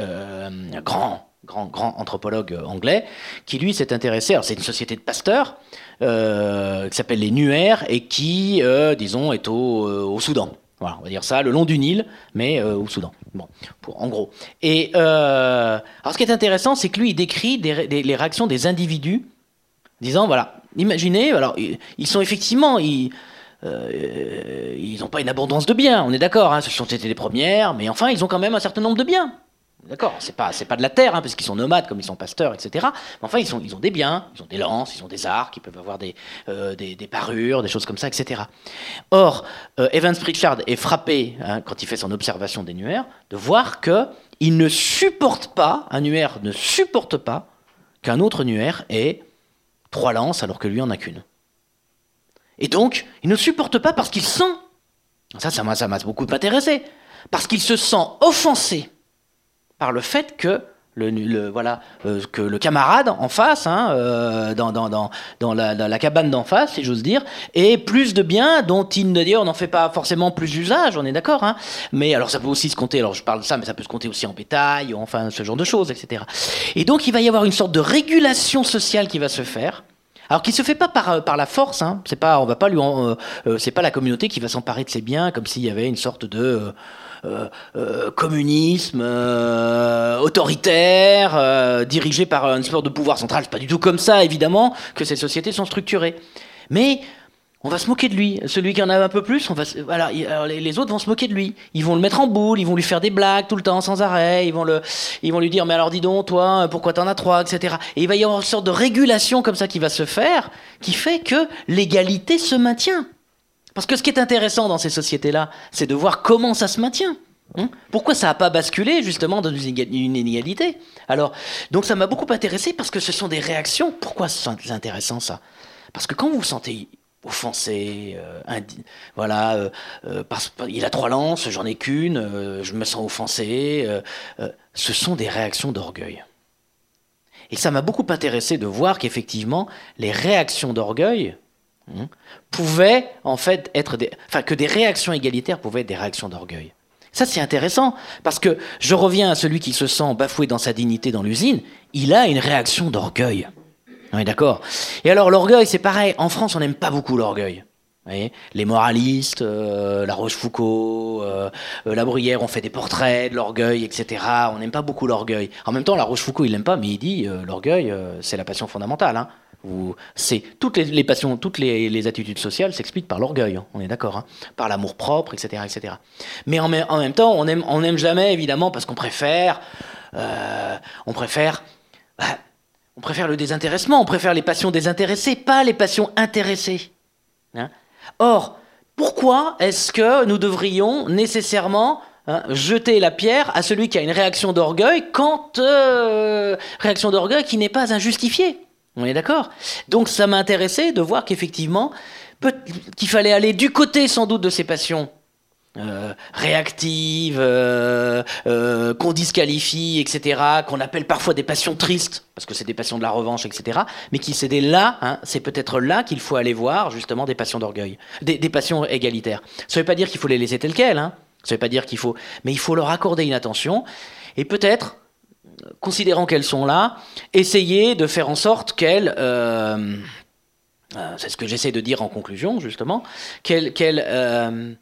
grand grand, grand anthropologue anglais, qui lui s'est intéressé, alors c'est une société de pasteurs, euh, qui s'appelle les Nuer et qui, euh, disons, est au, euh, au, Soudan. Voilà, on va dire ça, le long du Nil, mais au Soudan. Bon, pour, en gros. Et alors, ce qui est intéressant, c'est que lui, il décrit les réactions des individus, disant, voilà, imaginez, alors, ils sont effectivement, ils, ils n'ont pas une abondance de biens, on est d'accord, hein, ce sont été les premières, mais enfin, ils ont quand même un certain nombre de biens. D'accord, c'est pas, pas de la terre, hein, parce qu'ils sont nomades, comme ils sont pasteurs, etc. Mais enfin, ils, sont, ils ont des biens, ils ont des lances, ils ont des arcs, ils peuvent avoir des, euh, des, parures, des choses comme ça, etc. Or, euh, Evans Pritchard est frappé, hein, quand il fait son observation des nuaires, de voir que il ne supporte pas, un nuaire ne supporte pas qu'un autre nuaire ait trois lances alors que lui en a qu'une. Et donc, il ne supporte pas parce qu'il sent, ça, ça m'a beaucoup intéressé, parce qu'il se sent offensé par le fait que le, voilà, euh, que le camarade en face, hein, euh, dans, dans, dans, dans, la, cabane d'en face, si j'ose dire, ait plus de biens dont il ne on n'en fait pas forcément plus usage, on est d'accord. Hein, mais alors ça peut aussi se compter, alors je parle de ça, mais ça peut se compter aussi en bétail, enfin ce genre de choses, etc. Et donc il va y avoir une sorte de régulation sociale qui va se faire. Alors qui se fait pas par, par la force, hein, c'est pas, on va pas lui, euh, c'est pas la communauté qui va s'emparer de ses biens comme s'il y avait une sorte de euh, euh, communisme euh, autoritaire, dirigé par un sport de pouvoir central. C'est pas du tout comme ça, évidemment, que ces sociétés sont structurées. Mais on va se moquer de lui. Celui qui en a un peu plus, on va, les autres vont se moquer de lui. Ils vont le mettre en boule, ils vont lui faire des blagues tout le temps, sans arrêt. Ils vont, le, ils vont lui dire, mais alors dis donc, toi, pourquoi t'en as trois, etc. Et il va y avoir une sorte de régulation comme ça qui va se faire, qui fait que l'égalité se maintient. Parce que ce qui est intéressant dans ces sociétés-là, c'est de voir comment ça se maintient. Hein. Pourquoi ça n'a pas basculé justement dans une inégalité Alors, donc ça m'a beaucoup intéressé parce que ce sont des réactions. Pourquoi c'est intéressant ça? Parce que quand vous vous sentez offensé, euh, voilà, euh, euh, parce, il a trois lances, j'en ai qu'une, je me sens offensé, ce sont des réactions d'orgueil. Et ça m'a beaucoup intéressé de voir qu'effectivement, les réactions d'orgueil, Hein, pouvaient en fait être des, enfin que des réactions égalitaires pouvaient être des réactions d'orgueil. Ça c'est intéressant parce que je reviens à celui qui se sent bafoué dans sa dignité dans l'usine, il a une réaction d'orgueil. On est d'accord? Et alors l'orgueil c'est pareil. En France on n'aime pas beaucoup l'orgueil. les moralistes, euh, La Rochefoucauld, euh, euh, La Bruyère ont fait des portraits de l'orgueil, etc. On n'aime pas beaucoup l'orgueil. En même temps, La Rochefoucauld, il l'aime pas, mais il dit l'orgueil, c'est la passion fondamentale. Hein toutes les, passions, toutes les, attitudes sociales s'expliquent par l'orgueil, hein, on est d'accord, hein, par l'amour propre, etc., etc. Mais en, même temps, on aime, on aime jamais évidemment parce qu'on préfère, euh, on préfère, bah, on préfère le désintéressement, on préfère les passions désintéressées, pas les passions intéressées. Hein. Or, pourquoi est-ce que nous devrions nécessairement jeter la pierre à celui qui a une réaction d'orgueil quand euh, réaction d'orgueil qui n'est pas injustifiée? On est d'accord Donc ça m'a intéressé de voir qu'effectivement, qu'il fallait aller du côté sans doute de ces passions euh, réactives, euh, euh, qu'on disqualifie, etc., qu'on appelle parfois des passions tristes, parce que c'est des passions de la revanche, etc., mais qui c'est là, hein, c'est peut-être là qu'il faut aller voir justement des passions d'orgueil, des, passions égalitaires. Ça ne veut pas dire qu'il faut les laisser telles quelles, hein. ça ne veut pas dire qu'il faut, mais il faut leur accorder une attention, et peut-être considérant qu'elles sont là, essayer de faire en sorte qu'elles, euh, euh, c'est ce que j'essaie de dire en conclusion justement, qu'elles euh,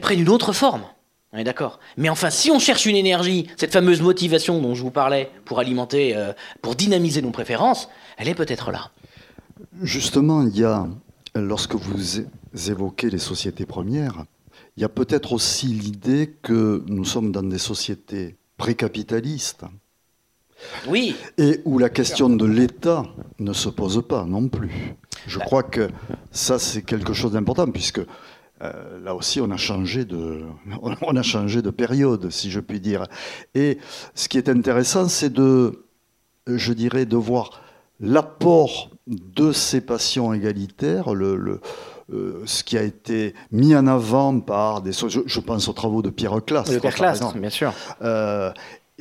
prennent une autre forme. On est d'accord. Mais enfin, si on cherche une énergie, cette fameuse motivation dont je vous parlais pour alimenter, pour dynamiser nos préférences, elle est peut-être là. Justement, il y a, lorsque vous évoquez les sociétés premières, il y a peut-être aussi l'idée que nous sommes dans des sociétés précapitaliste. Oui. Et où la question de l'État ne se pose pas non plus. Je bah. crois que ça, c'est quelque chose d'important, puisque euh, là aussi, on a, changé de, on a changé de période, si je puis dire. Et ce qui est intéressant, c'est de, je dirais, de voir l'apport de ces passions égalitaires, le, euh, ce qui a été mis en avant par des... Je, je pense aux travaux de Pierre Clastre. Pierre Clastre, bien sûr. Euh,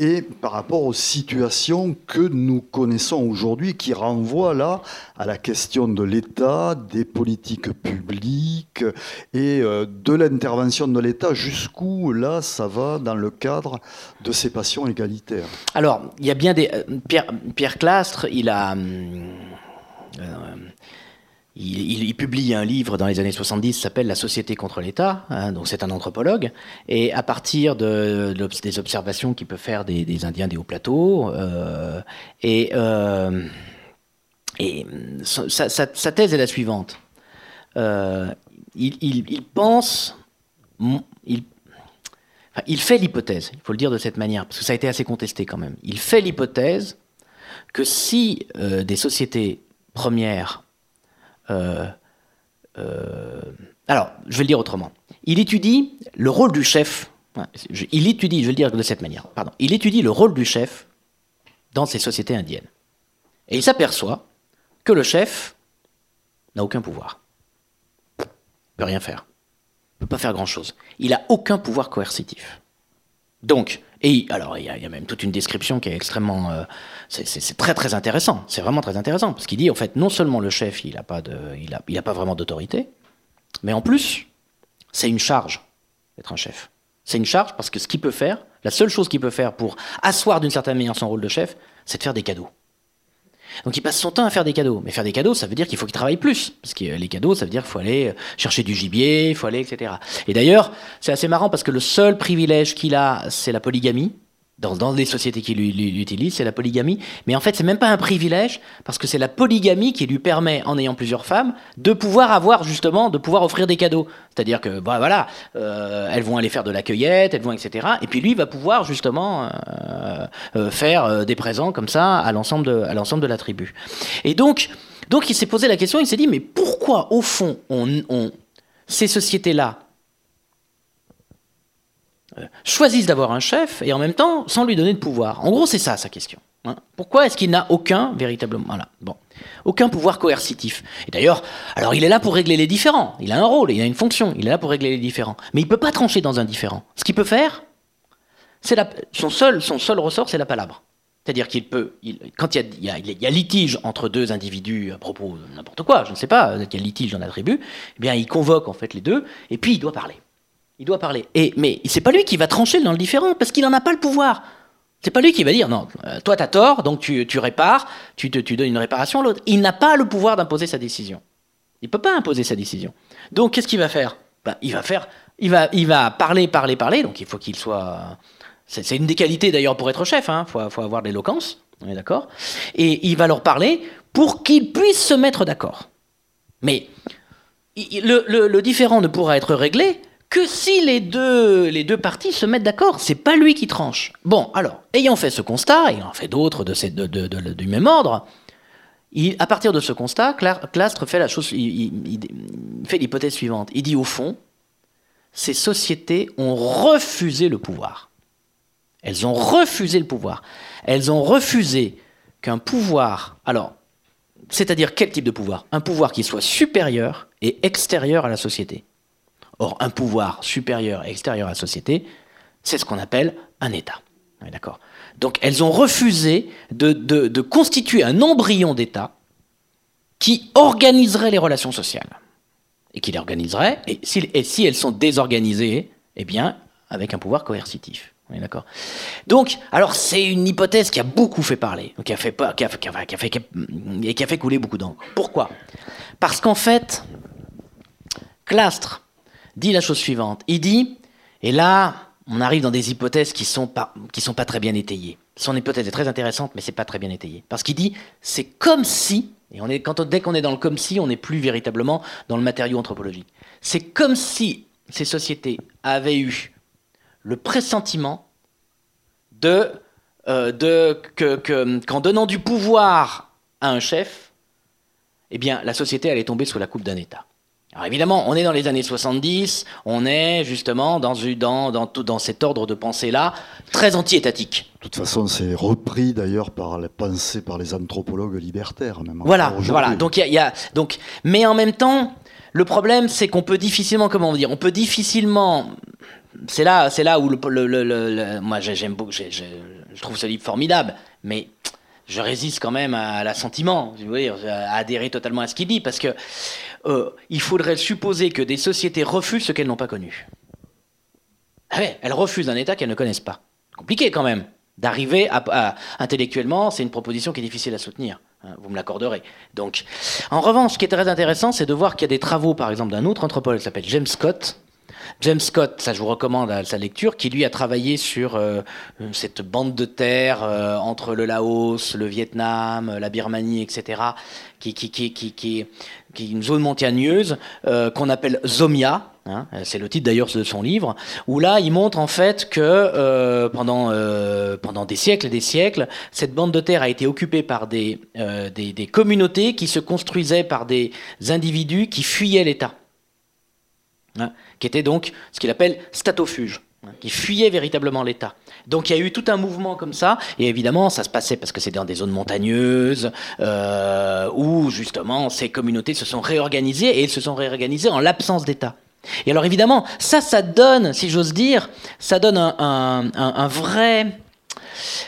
et par rapport aux situations que nous connaissons aujourd'hui, qui renvoient là à la question de l'État, des politiques publiques et euh, de l'intervention de l'État, jusqu'où là ça va dans le cadre de ces passions égalitaires. Alors, il y a bien des... Pierre, Pierre Clastre, il a... Il, publie un livre dans les années 70 qui s'appelle La société contre l'État, hein, donc c'est un anthropologue, et à partir de, des observations qu'il peut faire des, Indiens des hauts plateaux, euh, et, euh, sa, thèse est la suivante. Euh, il, pense, il, il fait l'hypothèse, il faut le dire de cette manière, parce que ça a été assez contesté quand même, il fait l'hypothèse que si des sociétés premières alors, je vais le dire autrement. Il étudie le rôle du chef. Il étudie, je vais le dire de cette manière. Pardon. Il étudie le rôle du chef dans ces sociétés indiennes. Et il s'aperçoit que le chef n'a aucun pouvoir. Il ne peut rien faire. Il ne peut pas faire grand-chose. Il n'a aucun pouvoir coercitif. Donc, et alors, il y, a, même toute une description qui est extrêmement. Euh, c'est très très intéressant. C'est vraiment très intéressant. Parce qu'il dit, en fait, non seulement le chef, il n'a pas, de, il a, il a pas vraiment d'autorité, mais en plus, c'est une charge d'être un chef. C'est une charge parce que ce qu'il peut faire, la seule chose qu'il peut faire pour asseoir d'une certaine manière son rôle de chef, c'est de faire des cadeaux. Donc il passe son temps à faire des cadeaux. Mais faire des cadeaux, ça veut dire qu'il faut qu'il travaille plus. Parce que les cadeaux, ça veut dire qu'il faut aller chercher du gibier, il faut aller, etc. Et d'ailleurs, c'est assez marrant parce que le seul privilège qu'il a, c'est la polygamie dans, les sociétés qui l'utilisent, c'est la polygamie. Mais en fait, c'est même pas un privilège, parce que c'est la polygamie qui lui permet, en ayant plusieurs femmes, de pouvoir avoir justement, de pouvoir offrir des cadeaux. C'est-à-dire que, bah, voilà, euh, elles vont aller faire de la cueillette, elles vont, etc. Et puis lui va pouvoir justement euh, euh, faire des présents comme ça à l'ensemble de, de la tribu. Et donc, donc il s'est posé la question, il s'est dit, mais pourquoi au fond, on, on ces sociétés-là, choisissent d'avoir un chef et en même temps sans lui donner de pouvoir. En gros, c'est ça sa question. Hein. Pourquoi est-ce qu'il n'a aucun véritablement voilà, bon, aucun pouvoir coercitif? Et d'ailleurs, alors il est là pour régler les différends. Il a un rôle, il a une fonction. Il est là pour régler les différends. Mais il peut pas trancher dans un différent. Ce qu'il peut faire, c'est son seul ressort, c'est la palabre. C'est-à-dire qu'il peut, quand il y, a, il, y a, litige entre deux individus à propos de n'importe quoi, je ne sais pas, il y a litige dans la tribu, eh bien il convoque en fait les deux et puis il doit parler. Il doit parler. Et, mais c'est pas lui qui va trancher dans le différent, parce qu'il n'en a pas le pouvoir. C'est pas lui qui va dire non, euh, toi t'as tort, donc tu, répares, tu, donnes une réparation à l'autre. Il n'a pas le pouvoir d'imposer sa décision. Il peut pas imposer sa décision. Donc qu'est-ce qu'il va faire? Ben, Il va faire, il va, il va parler, parler, parler. Donc il faut qu'il soit. C'est une des qualités d'ailleurs pour être chef. Il hein. faut, avoir l'éloquence. On est d'accord Et il va leur parler pour qu'ils puissent se mettre d'accord. Mais le, le, le différent ne pourra être réglé que si les deux, les deux parties se mettent d'accord. C'est pas lui qui tranche. Bon, alors, ayant fait ce constat, et en fait d'autres de, de, de, du même ordre, il, à partir de ce constat, Clastre fait la chose, il, fait l'hypothèse suivante. Il dit au fond, ces sociétés ont refusé le pouvoir. Elles ont refusé le pouvoir. Elles ont refusé qu'un pouvoir, alors, c'est-à-dire quel type de pouvoir? Un pouvoir qui soit supérieur et extérieur à la société. Or, un pouvoir supérieur et extérieur à la société, c'est ce qu'on appelle un État. D'accord? Donc, elles ont refusé de, constituer un embryon d'État qui organiserait les relations sociales. Et qui les organiserait, et si, et si elles sont désorganisées, eh bien, avec un pouvoir coercitif. D'accord? Donc, alors c'est une hypothèse qui a beaucoup fait parler, qui a fait, qui a fait couler beaucoup d'encre. Pourquoi? Parce qu'en fait, Clastre dit la chose suivante. Il dit, et là, on arrive dans des hypothèses qui sont sont pas très bien étayées. Son hypothèse est très intéressante, mais c'est pas très bien étayé. Parce qu'il dit, c'est comme si, et on quand dès qu'on est dans le comme si, on n'est plus véritablement dans le matériau anthropologique. C'est comme si ces sociétés avaient eu le pressentiment de, euh, de que, qu'en donnant du pouvoir à un chef, eh bien, la société allait tomber sous la coupe d'un État. Alors évidemment, on est dans les années 70, on est justement dans, dans, dans, cet ordre de pensée-là, très anti-étatique. De toute façon, c'est repris d'ailleurs par la pensée par les anthropologues libertaires. Même voilà, voilà. Donc, il y, a, donc, mais en même temps, le problème, c'est qu'on peut difficilement, comment dire, on peut difficilement. C'est là, c'est là où le, le, moi j'aime beaucoup, je trouve ce livre formidable, mais je résiste quand même à l'assentiment, à adhérer totalement à ce qu'il dit, parce que euh, il faudrait supposer que des sociétés refusent ce qu'elles n'ont pas connu. Ah elles refusent un État qu'elles ne connaissent pas. Compliqué quand même. D'arriver à, intellectuellement, c'est une proposition qui est difficile à soutenir. Hein, vous me l'accorderez. Donc, en revanche, ce qui est très intéressant, c'est de voir qu'il y a des travaux, par exemple, d'un autre anthropologue qui s'appelle James Scott, James Scott, ça je vous recommande sa lecture, qui lui a travaillé sur euh, cette bande de terre euh, entre le Laos, le Vietnam, la Birmanie, etc., qui, est une zone montagneuse euh, qu'on appelle Zomia. Hein, c'est le titre d'ailleurs de son livre, où là il montre en fait que pendant, pendant des siècles et des siècles, cette bande de terre a été occupée par des, communautés qui se construisaient par des individus qui fuyaient l'État. Hein, qui était donc ce qu'il appelle statofuge, hein, qui fuyait véritablement l'État. Donc il y a eu tout un mouvement comme ça, et évidemment ça se passait parce que c'était dans des zones montagneuses, euh, où justement ces communautés se sont réorganisées, et elles se sont réorganisées en l'absence d'État. Et alors évidemment, ça, ça donne, si j'ose dire, ça donne un vrai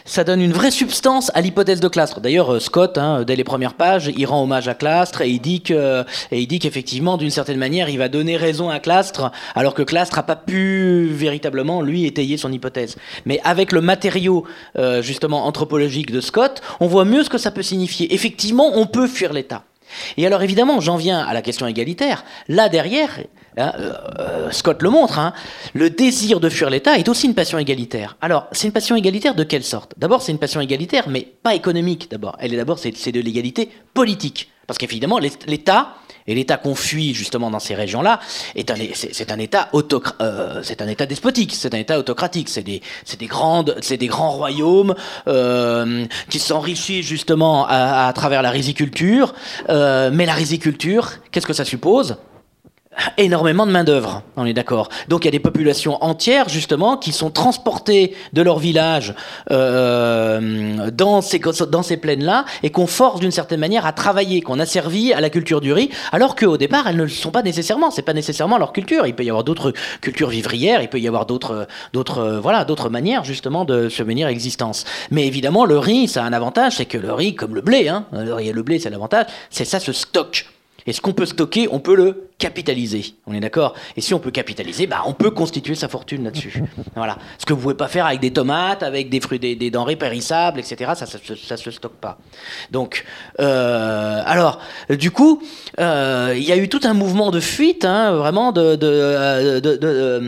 ça donne une vraie substance à l'hypothèse de Clastre. D'ailleurs, euh, Scott, hein, dès les premières pages, il rend hommage à Clastre et il dit que, et il dit qu'effectivement, d'une certaine manière, il va donner raison à Clastre, alors que Clastre n'a pas pu véritablement lui étayer son hypothèse. Mais avec le matériau euh, justement anthropologique de Scott, on voit mieux ce que ça peut signifier. Effectivement, on peut fuir l'État. Et alors évidemment, j'en viens à la question égalitaire. Là derrière, Hein, euh, euh, Scott le montre, hein, le désir de fuir l'État est aussi une passion égalitaire. Alors, c'est une passion égalitaire de quelle sorte? D'abord, c'est une passion égalitaire, mais pas économique d'abord. Elle est d'abord, c'est de l'égalité politique. Parce qu'évidemment, l'État, et l'État qu'on fuit justement dans ces régions-là, c'est un, un, État euh, c'est un État despotique, c'est un État autocratique, c'est des, des, des grands royaumes qui s'enrichissent justement à, à, travers la riziculture. mais la riziculture, qu'est-ce que ça suppose? Énormément de main-d'œuvre, on est d'accord. Donc il y a des populations entières, justement, qui sont transportées de leur village euh, dans ces, plaines-là et qu'on force d'une certaine manière à travailler, qu'on a servi à la culture du riz, alors qu'au départ, elles ne le sont pas nécessairement. C'est pas nécessairement leur culture. Il peut y avoir d'autres cultures vivrières, il peut y avoir d'autres, d'autres, voilà, d'autres manières, justement, de subvenir à existence. Mais évidemment, le riz, ça a un avantage, c'est que le riz, comme le blé, hein, le riz et le blé, c'est l'avantage, c'est ça se stocke. Et ce qu'on peut stocker, on peut le capitaliser. On est d'accord? Et si on peut capitaliser, bah, on peut constituer sa fortune là-dessus. Voilà. Ce que vous pouvez pas faire avec des tomates, avec des fruits, des, denrées périssables, etc. Ça, ça, ça, se stocke pas. Donc, euh, alors, du coup, euh, il y a eu tout un mouvement de fuite, hein, vraiment, de, de, euh, de, de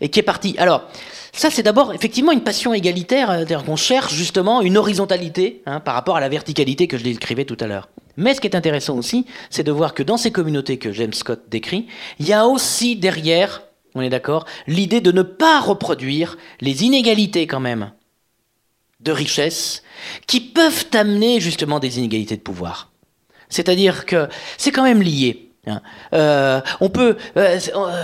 et qui est parti. Alors. Ça, c'est d'abord effectivement une passion égalitaire, c'est-à-dire qu'on cherche justement une horizontalité hein, par rapport à la verticalité que je décrivais tout à l'heure. Mais ce qui est intéressant aussi, c'est de voir que dans ces communautés que James Scott décrit, il y a aussi derrière, on est d'accord, l'idée de ne pas reproduire les inégalités quand même de richesse qui peuvent amener justement des inégalités de pouvoir. C'est-à-dire que c'est quand même lié. Hein. Euh, on peut, euh,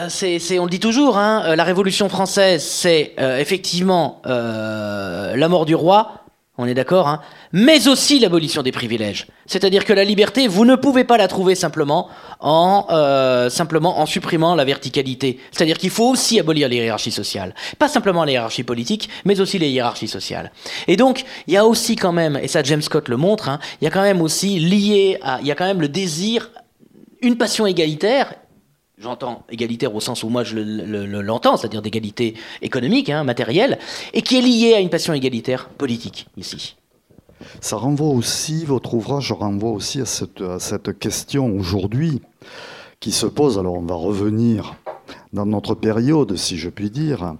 c'est, on le dit toujours, hein, la Révolution française, c'est euh, effectivement la mort du roi, on est d'accord, hein mais aussi l'abolition des privilèges. C'est-à-dire que la liberté, vous ne pouvez pas la trouver simplement en, euh, simplement en supprimant la verticalité. C'est-à-dire qu'il faut aussi abolir les hiérarchies sociales. Pas simplement les hiérarchies politiques, mais aussi les hiérarchies sociales. Et donc, il y a aussi quand même, et ça James Scott le montre, hein, il y a quand même aussi lié à, il y a quand même le désir, une passion égalitaire, j'entends égalitaire au sens où moi je l'entends, c'est-à-dire d'égalité économique, hein, matérielle, et qui est liée à une passion égalitaire politique ici. Ça renvoie aussi, votre ouvrage renvoie aussi à cette, à cette question aujourd'hui qui se pose, alors on va revenir dans notre période, si je puis dire,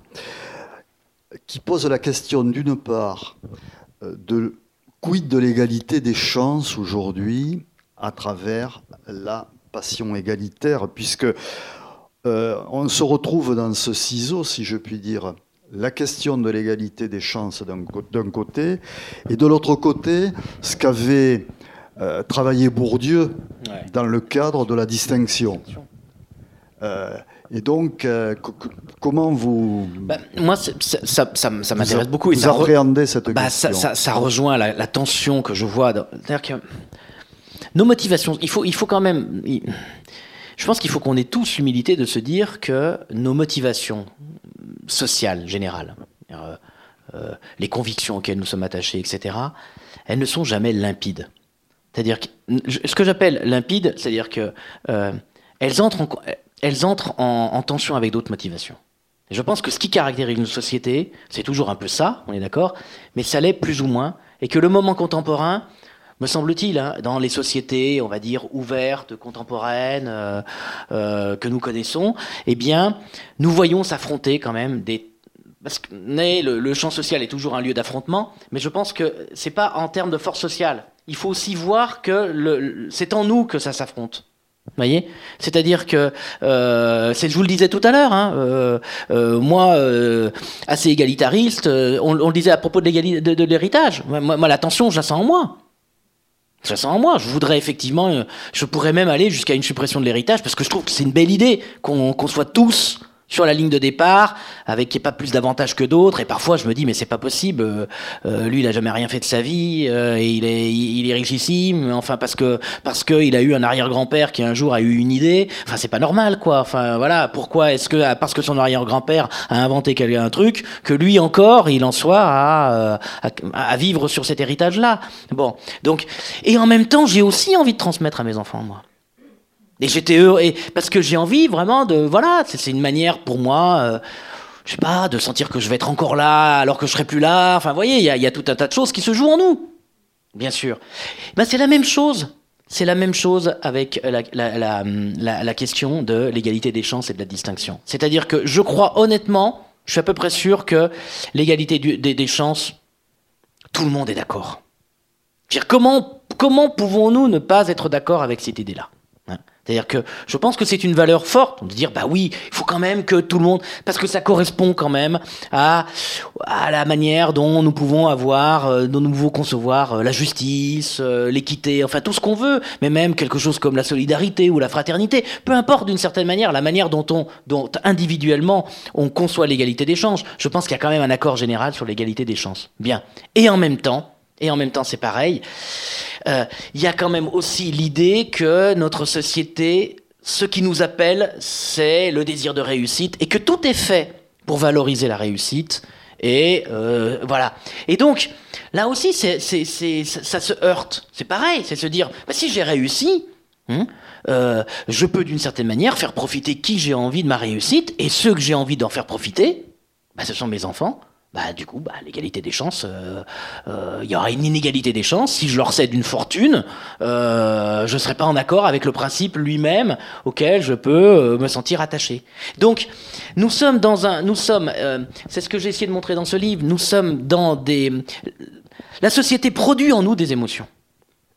qui pose la question d'une part de quid de l'égalité des chances aujourd'hui à travers la égalitaire, puisque euh, on se retrouve dans ce ciseau, si je puis dire, la question de l'égalité des chances d'un côté, et de l'autre côté, ce qu'avait euh, travaillé Bourdieu dans le cadre de la distinction. et donc, comment vous... Bah, moi, ça, ça, ça, m'intéresse beaucoup. Et vous appréhendez cette bah, question ça, rejoint la, tension que je vois. C'est-à-dire que nos motivations, il faut, il faut quand même... je pense qu'il faut qu'on ait tous l'humilité de se dire que nos motivations sociales, générales, euh, les convictions auxquelles nous sommes attachés, etc., elles ne sont jamais limpides. C'est-à-dire que ce que j'appelle limpide, c'est-à-dire que euh, elles entrent, en, elles entrent en, tension avec d'autres motivations. je pense que ce qui caractérise une société, c'est toujours un peu ça, on est d'accord, mais ça l'est plus ou moins, et que le moment contemporain, me semble-t-il, hein, dans les sociétés, on va dire ouvertes, contemporaines euh, que nous connaissons, eh bien, nous voyons s'affronter quand même des parce que le, champ social est toujours un lieu d'affrontement, mais je pense que c'est pas en termes de force sociale. Il faut aussi voir que c'est en nous que ça s'affronte. voyez? C'est-à-dire que, euh, je vous le disais tout à l'heure, hein, euh, euh, moi, assez égalitariste, on, le disait à propos de l'héritage. Moi, la tension, je la sens en moi. Je la sens en moi. Je voudrais effectivement, je pourrais même aller jusqu'à une suppression de l'héritage parce que je trouve que c'est une belle idée qu'on soit tous sur la ligne de départ, avec qui pas plus d'avantages que d'autres. Et parfois, je me dis, mais c'est pas possible. Euh, euh, lui, il a jamais rien fait de sa vie. Euh, et il est, il est richissime. Enfin, parce que parce que il a eu un arrière-grand-père qui un jour a eu une idée. Enfin, c'est pas normal, quoi. Enfin, voilà. Pourquoi est-ce que parce que son arrière-grand-père a inventé un truc, que lui encore, il en soit à, à, à vivre sur cet héritage-là? Bon, donc, et en même temps, j'ai aussi envie de transmettre à mes enfants, moi. Et j'étais heureux, et parce que j'ai envie vraiment de, voilà, c'est une manière pour moi, euh, je sais pas, de sentir que je vais être encore là alors que je serai plus là. Enfin, vous voyez, il y, y, a tout un tas de choses qui se jouent en nous, bien sûr. Ben, c'est la même chose. C'est la même chose avec la, la, la, la question de l'égalité des chances et de la distinction. C'est-à-dire que je crois honnêtement, je suis à peu près sûr que l'égalité des, des chances, tout le monde est d'accord. Comment, comment pouvons-nous ne pas être d'accord avec cette idée-là? C'est-à-dire que je pense que c'est une valeur forte de dire bah oui, il faut quand même que tout le monde parce que ça correspond quand même à à la manière dont nous pouvons avoir euh, dont nous pouvons concevoir euh, la justice, euh, l'équité, enfin tout ce qu'on veut, mais même quelque chose comme la solidarité ou la fraternité, peu importe d'une certaine manière la manière dont on dont individuellement on conçoit l'égalité des chances. Je pense qu'il y a quand même un accord général sur l'égalité des chances. Bien. Et en même temps, et en même temps c'est pareil, euh, il y a quand même aussi l'idée que notre société, ce qui nous appelle, c'est le désir de réussite et que tout est fait pour valoriser la réussite. Et euh, voilà. Et donc, là aussi, ça, se heurte. C'est pareil, c'est se dire, bah, si j'ai réussi, hein, euh, je peux d'une certaine manière faire profiter qui j'ai envie de ma réussite, et ceux que j'ai envie d'en faire profiter, bah, ce sont mes enfants, bah, du coup, bah, l'égalité des chances, euh, euh, il y aura une inégalité des chances. Si je leur cède une fortune, euh, je ne serai pas en accord avec le principe lui-même auquel je peux me sentir attaché. Donc, nous sommes dans un, nous sommes, c'est ce que j'ai essayé de montrer dans ce livre, nous sommes dans des, la société produit en nous des émotions.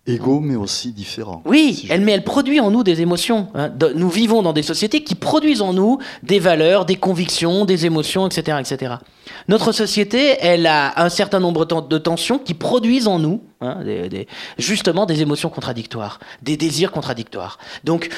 Égaux, mais aussi différents. Oui, elle, mais elle produit en nous des émotions. Hein. Nous vivons dans des sociétés qui produisent en nous des valeurs, des convictions, des émotions, etc., etc. Notre société, elle a un certain nombre de tensions qui produisent en nous, hein, justement, des émotions contradictoires, des désirs contradictoires. Donc,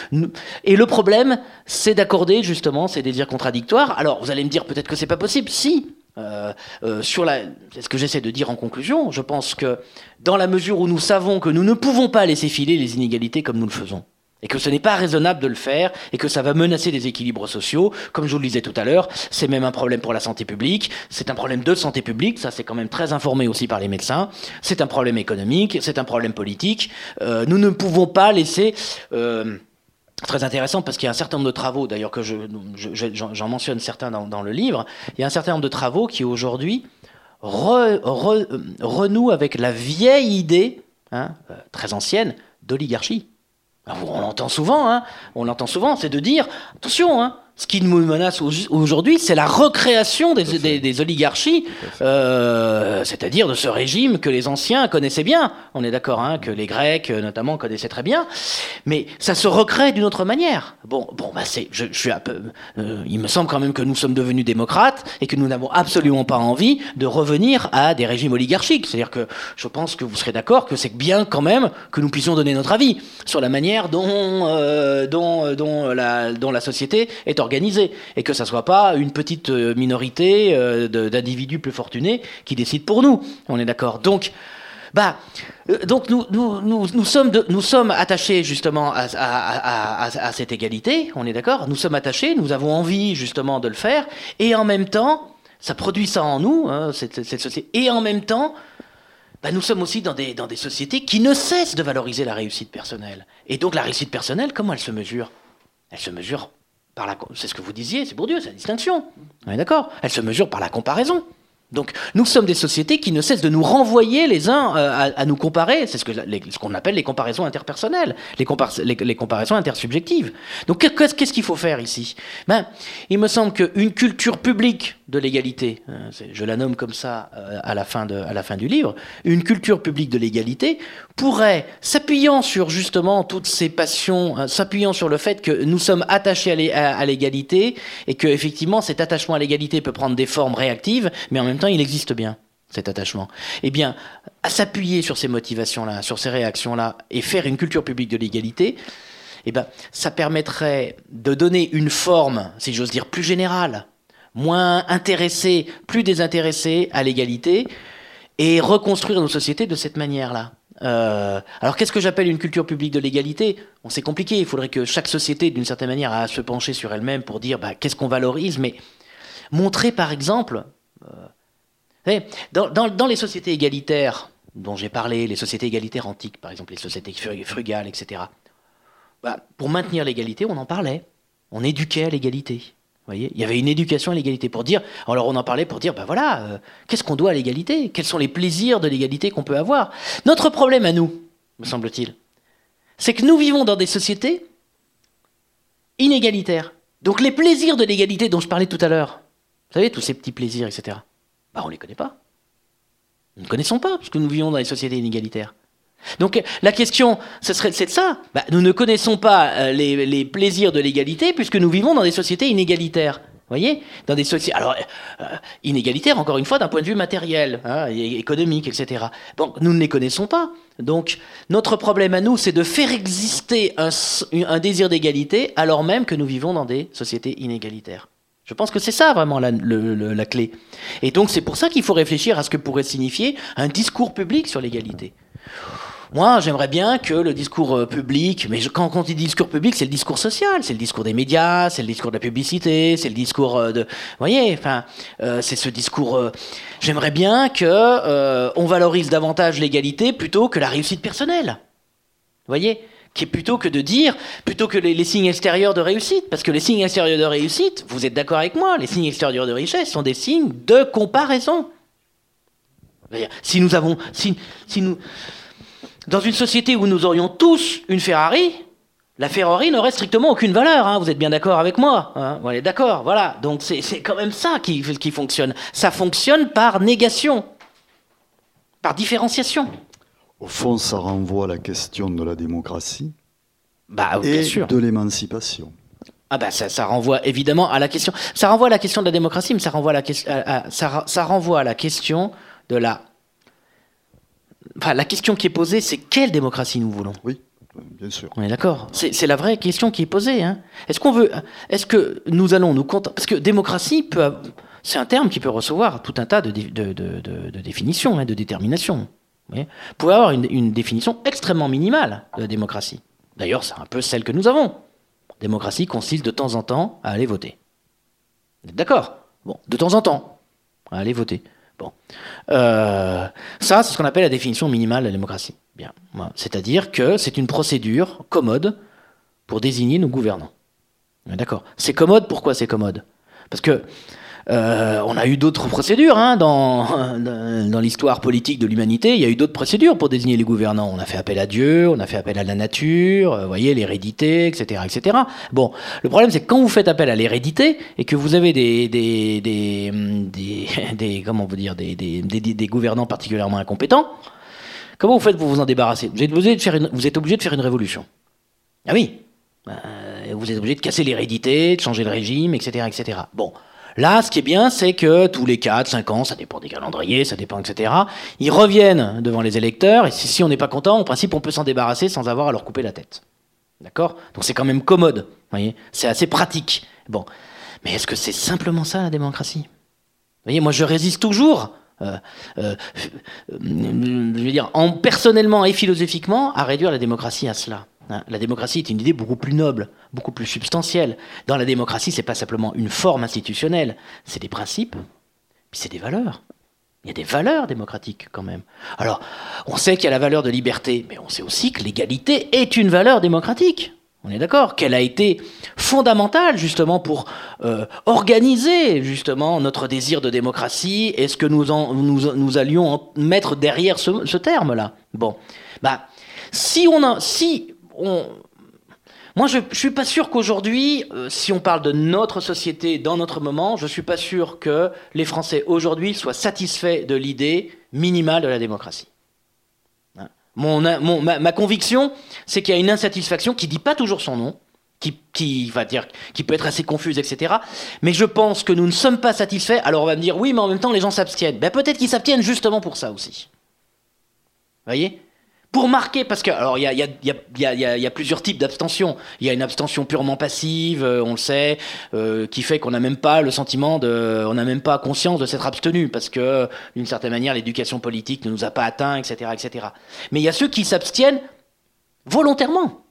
et le problème, c'est d'accorder justement ces désirs contradictoires. Alors, vous allez me dire peut-être que c'est pas possible. Si, euh, euh, sur la, c'est ce que j'essaie de dire en conclusion. Je pense que dans la mesure où nous savons que nous ne pouvons pas laisser filer les inégalités comme nous le faisons, et que ce n'est pas raisonnable de le faire, et que ça va menacer des équilibres sociaux, comme je vous le disais tout à l'heure, c'est même un problème pour la santé publique, c'est un problème de santé publique, ça c'est quand même très informé aussi par les médecins, c'est un problème économique, c'est un problème politique. Euh, nous ne pouvons pas laisser très intéressant parce qu'il y a un certain nombre de travaux, d'ailleurs que j'en mentionne certains dans, le livre, il y a un certain nombre de travaux qui aujourd'hui renouent avec la vieille idée, hein, euh, très ancienne, d'oligarchie. On l'entend souvent, hein, on l'entend souvent, c'est de dire, attention, hein, Ce qui nous menace aujourd'hui, c'est la recréation des, des, oligarchies, euh, c'est-à-dire de ce régime que les anciens connaissaient bien. On est d'accord, hein, que les Grecs, euh, notamment, connaissaient très bien. Mais ça se recrée d'une autre manière. Bon, bon, bah c'est, je, je, suis un peu, euh, il me semble quand même que nous sommes devenus démocrates et que nous n'avons absolument pas envie de revenir à des régimes oligarchiques. C'est-à-dire que je pense que vous serez d'accord que c'est bien quand même que nous puissions donner notre avis sur la manière dont, euh, dont, dont, la, dont la société est organisée et que ça soit pas une petite euh, minorité euh, d'individus plus fortunés qui décident pour nous. On est d'accord. Donc, bah, euh, donc nous, nous, nous, nous sommes, nous sommes attachés justement à, à, cette égalité, on est d'accord Nous sommes attachés, nous avons envie justement de le faire, et en même temps, ça produit ça en nous, hein, cette, cette, société, et en même temps, bah, nous sommes aussi dans des, dans des sociétés qui ne cessent de valoriser la réussite personnelle. Et donc la réussite personnelle, comment elle se mesure? Elle se mesure c'est ce que vous disiez, c'est pour Dieu, c'est la distinction. D'accord Elle se mesure par la comparaison. Donc nous sommes des sociétés qui ne cessent de nous renvoyer les uns euh, à, nous comparer, c'est ce qu'on appelle les comparaisons interpersonnelles, les, les, comparaisons intersubjectives. Donc qu'est-ce qu'il faut faire ici? Ben, Il me semble qu'une culture publique de l'égalité, hein, je la nomme comme ça euh, à, la fin de, à la fin du livre, une culture publique de l'égalité pourrait, s'appuyant sur justement toutes ces passions, hein, s'appuyant sur le fait que nous sommes attachés à l'égalité et que effectivement cet attachement à l'égalité peut prendre des formes réactives, mais en même temps il existe bien cet attachement. Eh bien, à s'appuyer sur ces motivations-là, sur ces réactions-là, et faire une culture publique de l'égalité, eh ben, ça permettrait de donner une forme, si j'ose dire, plus générale moins intéressés, plus désintéressés à l'égalité, et reconstruire nos sociétés de cette manière-là. Euh, alors qu'est-ce que j'appelle une culture publique de l'égalité? Bon, c'est compliqué, il faudrait que chaque société, d'une certaine manière, à se pencher sur elle-même pour dire bah, qu'est-ce qu'on valorise, mais montrer par exemple, euh, dans, les sociétés égalitaires dont j'ai parlé, les sociétés égalitaires antiques, par exemple les sociétés frugales, etc., bah, pour maintenir l'égalité, on en parlait, on éduquait à l'égalité il y avait une éducation à l'égalité pour dire, alors on en parlait pour dire, ben voilà, euh, qu'est-ce qu'on doit à l'égalité? Quels sont les plaisirs de l'égalité qu'on peut avoir? Notre problème à nous, me semble-t-il, c'est que nous vivons dans des sociétés inégalitaires. Donc les plaisirs de l'égalité dont je parlais tout à l'heure, vous savez, tous ces petits plaisirs, etc., bah on ne les connaît pas. Nous ne connaissons pas, parce que nous vivons dans des sociétés inégalitaires. Donc la question, ce serait, c'est de ça. Bah, nous ne connaissons pas euh, les, plaisirs de l'égalité puisque nous vivons dans des sociétés inégalitaires. Voyez? Dans des sociétés. Alors, euh, inégalitaires, encore une fois, d'un point de vue matériel, hein, économique, etc. Bon, nous ne les connaissons pas. Donc, notre problème à nous, c'est de faire exister un, désir d'égalité alors même que nous vivons dans des sociétés inégalitaires. Je pense que c'est ça vraiment la, clé. Et donc, c'est pour ça qu'il faut réfléchir à ce que pourrait signifier un discours public sur l'égalité. Moi, j'aimerais bien que le discours euh, public, mais quand, on dit discours public, c'est le discours social, c'est le discours des médias, c'est le discours de la publicité, c'est le discours euh, de, vous voyez, enfin, euh, c'est ce discours. j'aimerais bien que on valorise davantage l'égalité plutôt que la réussite personnelle. Vous voyez, qui est plutôt que de dire, plutôt que les, signes extérieurs de réussite, parce que les signes extérieurs de réussite, vous êtes d'accord avec moi, les signes extérieurs de richesse sont des signes de comparaison. Si nous avons, si, si nous, dans une société où nous aurions tous une Ferrari, la Ferrari n'aurait strictement aucune valeur. Hein. Vous êtes bien d'accord avec moi hein d'accord, voilà. Donc c'est quand même ça qui fonctionne. Ça fonctionne par négation, par différenciation. Au fond, ça renvoie à la question de la démocratie bah, et de l'émancipation. Ah bah ça, ça, renvoie évidemment à la question. Ça renvoie à la question de la démocratie, mais ça renvoie à la, ça, ça renvoie à la question de la la question qui est posée, c'est quelle démocratie nous voulons? Oui, bien sûr. On est d'accord. C'est la vraie question qui est posée. Hein. Est-ce qu'on veut, est-ce que nous allons nous contenter parce que démocratie peut, c'est un terme qui peut recevoir tout un tas de, de, définitions, hein, de déterminations. Vous pouvez avoir une, définition extrêmement minimale de la démocratie. D'ailleurs, c'est un peu celle que nous avons. Démocratie consiste de temps en temps à aller voter. Vous êtes d'accord? Bon, de temps en temps, à aller voter. Euh, ça, c'est ce qu'on appelle la définition minimale de la démocratie. Bien. C'est-à-dire que c'est une procédure commode pour désigner nos gouvernants. D'accord? C'est commode, pourquoi c'est commode? Parce que Euh, on a eu d'autres procédures hein, dans, l'histoire politique de l'humanité. Il y a eu d'autres procédures pour désigner les gouvernants. On a fait appel à Dieu, on a fait appel à la nature, vous voyez, l'hérédité, etc., etc. Bon, le problème, c'est que quand vous faites appel à l'hérédité et que vous avez des, gouvernants particulièrement incompétents, comment vous faites pour vous en débarrasser? Vous êtes, obligé de faire une, vous révolution. Ah oui, euh, vous êtes obligé de casser l'hérédité, de changer le régime, etc., etc. Bon. Là, ce qui est bien, c'est que tous les 4, 5 ans, ça dépend des calendriers, ça dépend, etc., ils reviennent devant les électeurs, et si, on n'est pas content, en principe, on peut s'en débarrasser sans avoir à leur couper la tête. D'accord? Donc c'est quand même commode, voyez? C'est assez pratique. Bon. Mais est-ce que c'est simplement ça, la démocratie? Vous voyez, moi, je résiste toujours euh, euh, je veux dire, en, personnellement et philosophiquement, à réduire la démocratie à cela. Hein, la démocratie est une idée beaucoup plus noble, beaucoup plus substantielle. Dans la démocratie, c'est pas simplement une forme institutionnelle, c'est des principes, puis c'est des valeurs. Il y a des valeurs démocratiques quand même. Alors, on sait qu'il y a la valeur de liberté, mais on sait aussi que l'égalité est une valeur démocratique. On est d'accord qu'elle a été fondamentale justement pour euh, organiser justement notre désir de démocratie et ce que nous, allions mettre derrière ce, ce terme-là. Bon, bah si on a, si moi, je ne suis pas sûr qu'aujourd'hui, euh, si on parle de notre société dans notre moment, je suis pas sûr que les Français aujourd'hui soient satisfaits de l'idée minimale de la démocratie. Hein. ma, conviction, c'est qu'il y a une insatisfaction qui dit pas toujours son nom, qui, va dire, qui peut être assez confuse, etc. Mais je pense que nous ne sommes pas satisfaits. Alors on va me dire, oui, mais en même temps, les gens s'abstiennent. Ben, peut-être qu'ils s'abstiennent justement pour ça aussi. Vous voyez? Pour marquer, parce que alors il y a, plusieurs types d'abstention. Il y a une abstention purement passive, euh, on le sait, euh, qui fait qu'on n'a même pas le sentiment de, on n'a même pas conscience de s'être abstenu, parce que d'une certaine manière l'éducation politique ne nous a pas atteints, etc., etc. Mais il y a ceux qui s'abstiennent volontairement,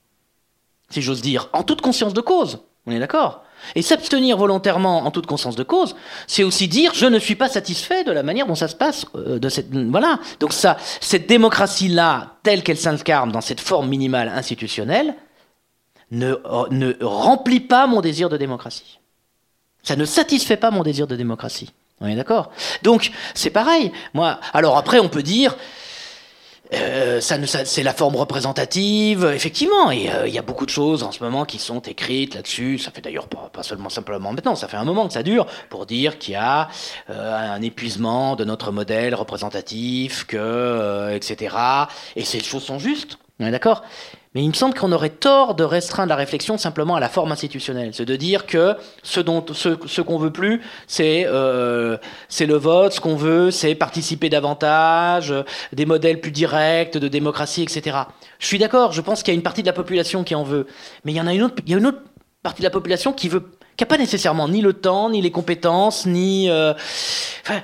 si j'ose dire, en toute conscience de cause. On est d'accord et s'abstenir volontairement en toute conscience de cause, c'est aussi dire je ne suis pas satisfait de la manière dont ça se passe. Euh, de cette, voilà. Donc ça, cette démocratie-là, telle qu'elle s'incarne dans cette forme minimale institutionnelle, ne, euh, ne remplit pas mon désir de démocratie. Ça ne satisfait pas mon désir de démocratie. On est d'accord? Donc c'est pareil. Moi, alors après, on peut dire euh, c'est la forme représentative, effectivement. Et euh, il y a beaucoup de choses en ce moment qui sont écrites là-dessus. Ça fait d'ailleurs pas, seulement simplement maintenant, ça fait un moment que ça dure pour dire qu'il y a euh, un épuisement de notre modèle représentatif, que etc. Et ces choses sont justes. On est d'accord? Mais il me semble qu'on aurait tort de restreindre la réflexion simplement à la forme institutionnelle. C'est de dire que ce dont ce, qu'on veut plus, c'est euh, c'est le vote. Ce qu'on veut, c'est participer davantage, des modèles plus directs de démocratie, etc. Je suis d'accord. Je pense qu'il y a une partie de la population qui en veut, mais il y en a une autre. Partie de la population qui veut, qui a pas nécessairement ni le temps, ni les compétences, ni euh, enfin,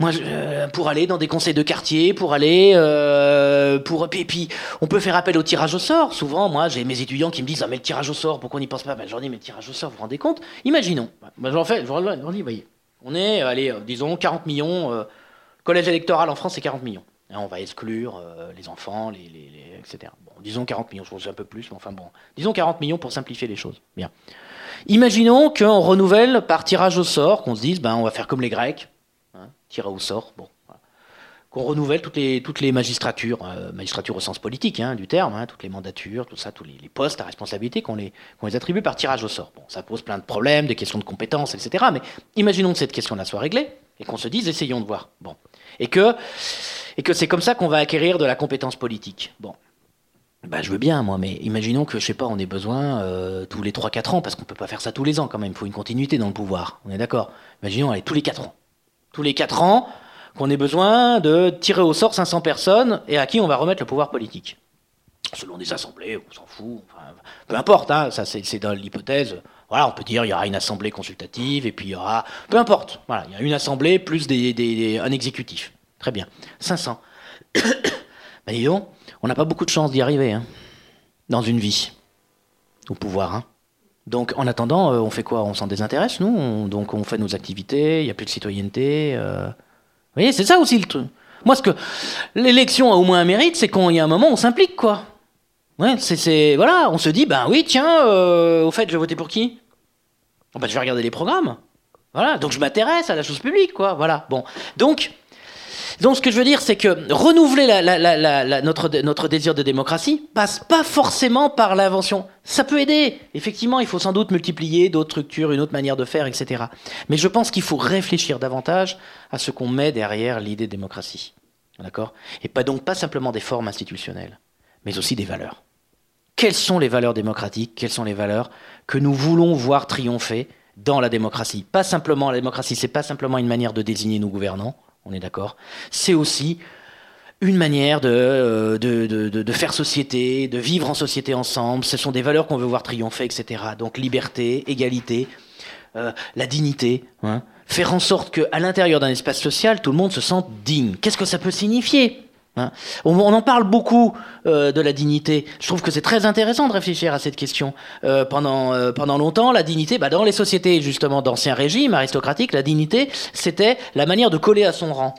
moi, euh, pour aller dans des conseils de quartier, pour aller, euh, pour et puis, on peut faire appel au tirage au sort. Souvent, moi, j'ai mes étudiants qui me disent ah mais le tirage au sort, pourquoi on n'y pense pas? Ben, Je leur dis mais le tirage au sort, vous vous rendez compte? Imaginons. Ben, j'en fais, je leur dis, voyez, on est, allez, euh, disons 40 millions. collège électoral en France, c'est 40 millions. on va exclure les enfants, les, les, etc. Bon, disons 40 millions, je pense un peu plus, mais enfin bon, disons 40 millions pour simplifier les choses. Bien. Imaginons qu'on renouvelle par tirage au sort, qu'on se dise ben on va faire comme les Grecs tiré au sort. Bon, Qu'on renouvelle toutes les, toutes les magistratures, euh, magistratures au sens politique hein, du terme, hein, toutes les mandatures, tout ça, tous les, postes à responsabilité qu'on les, attribue par tirage au sort. Bon, ça pose plein de problèmes, des questions de compétences, etc. Mais imaginons que cette question-là soit réglée et qu'on se dise, essayons de voir. Bon. Et que, c'est comme ça qu'on va acquérir de la compétence politique. Bon. Bah, je veux bien, moi, mais imaginons que, je sais pas, on ait besoin euh, tous les 3-4 ans, parce qu'on peut pas faire ça tous les ans quand même, il faut une continuité dans le pouvoir, on est d'accord? Imaginons, allez, tous les 4 ans tous les 4 ans, qu'on ait besoin de tirer au sort 500 personnes et à qui on va remettre le pouvoir politique. Selon des assemblées, on s'en fout, peu importe, hein, ça c'est dans l'hypothèse. Voilà, on peut dire il y aura une assemblée consultative et puis il y aura, peu importe. Voilà, il y a une assemblée plus un exécutif. Très bien, 500. ben dis on n'a pas beaucoup de chance d'y arriver, hein, dans une vie, au pouvoir. Hein. Donc en attendant, euh, on fait quoi? On s'en désintéresse, nous? Donc on fait nos activités, il n'y a plus de citoyenneté. Euh. Vous voyez, c'est ça aussi le truc. Moi, ce que l'élection a au moins un mérite, c'est qu'il y a un moment on s'implique, quoi. Ouais, c'est, voilà, on se dit, ben oui, tiens, euh, au fait, je vais voter pour qui? Oh, ben, Je vais regarder les programmes. Voilà, donc je m'intéresse à la chose publique, quoi. Voilà. Bon, donc. Donc ce que je veux dire, c'est que renouveler notre, désir de démocratie passe pas forcément par l'invention. Ça peut aider. Effectivement, il faut sans doute multiplier d'autres structures, une autre manière de faire, etc. Mais je pense qu'il faut réfléchir davantage à ce qu'on met derrière l'idée de démocratie. D'accord? Et pas donc pas simplement des formes institutionnelles, mais aussi des valeurs. Quelles sont les valeurs démocratiques? Quelles sont les valeurs que nous voulons voir triompher dans la démocratie? Pas simplement la démocratie, c'est pas simplement une manière de désigner nos gouvernants, on est d'accord. C'est aussi une manière euh, de, de, faire société, de vivre en société ensemble. Ce sont des valeurs qu'on veut voir triompher, etc. Donc liberté, égalité, euh, la dignité. Hein faire en sorte qu'à l'intérieur d'un espace social, tout le monde se sente digne. Qu'est-ce que ça peut signifier? Hein on, en parle beaucoup euh, de la dignité. Je trouve que c'est très intéressant de réfléchir à cette question. Euh, pendant, euh, pendant longtemps, la dignité, bah, dans les sociétés justement d'ancien régime aristocratique, la dignité, c'était la manière de coller à son rang.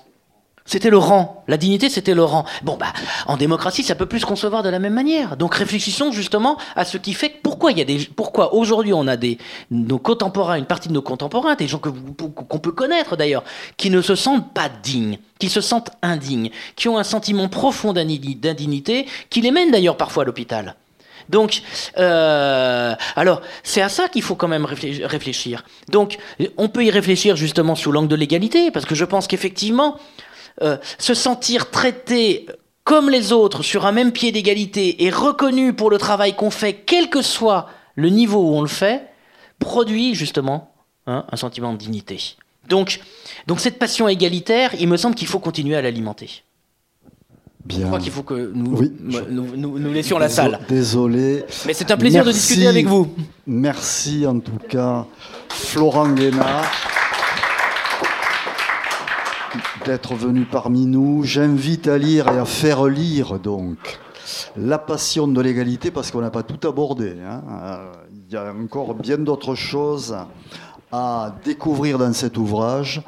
C'était le rang. La dignité, c'était le rang. Bon, bah, en démocratie, ça peut plus se concevoir de la même manière. Donc, réfléchissons justement à ce qui fait pourquoi il y a des, pourquoi aujourd'hui on a des, nos contemporains, une partie de nos contemporains, des gens que qu'on peut connaître d'ailleurs, qui ne se sentent pas dignes, qui se sentent indignes, qui ont un sentiment profond d'indignité, qui les mène d'ailleurs parfois à l'hôpital. Donc, euh, alors, c'est à ça qu'il faut quand même réfléchir. Donc, on peut y réfléchir justement sous l'angle de l'égalité, parce que je pense qu'effectivement, euh, se sentir traité comme les autres sur un même pied d'égalité et reconnu pour le travail qu'on fait, quel que soit le niveau où on le fait, produit justement hein, un sentiment de dignité. Donc, donc cette passion égalitaire, il me semble qu'il faut continuer à l'alimenter. Bien. Je crois qu'il faut que nous, nous, nous, laissions la salle. Désolé. Mais c'est un plaisir de discuter avec vous. Merci en tout cas, Florent Guénard d'être venu parmi nous. J'invite à lire et à faire lire donc La passion de l'égalité parce qu'on n'a pas tout abordé. Hein. Il y a encore bien d'autres choses à découvrir dans cet ouvrage.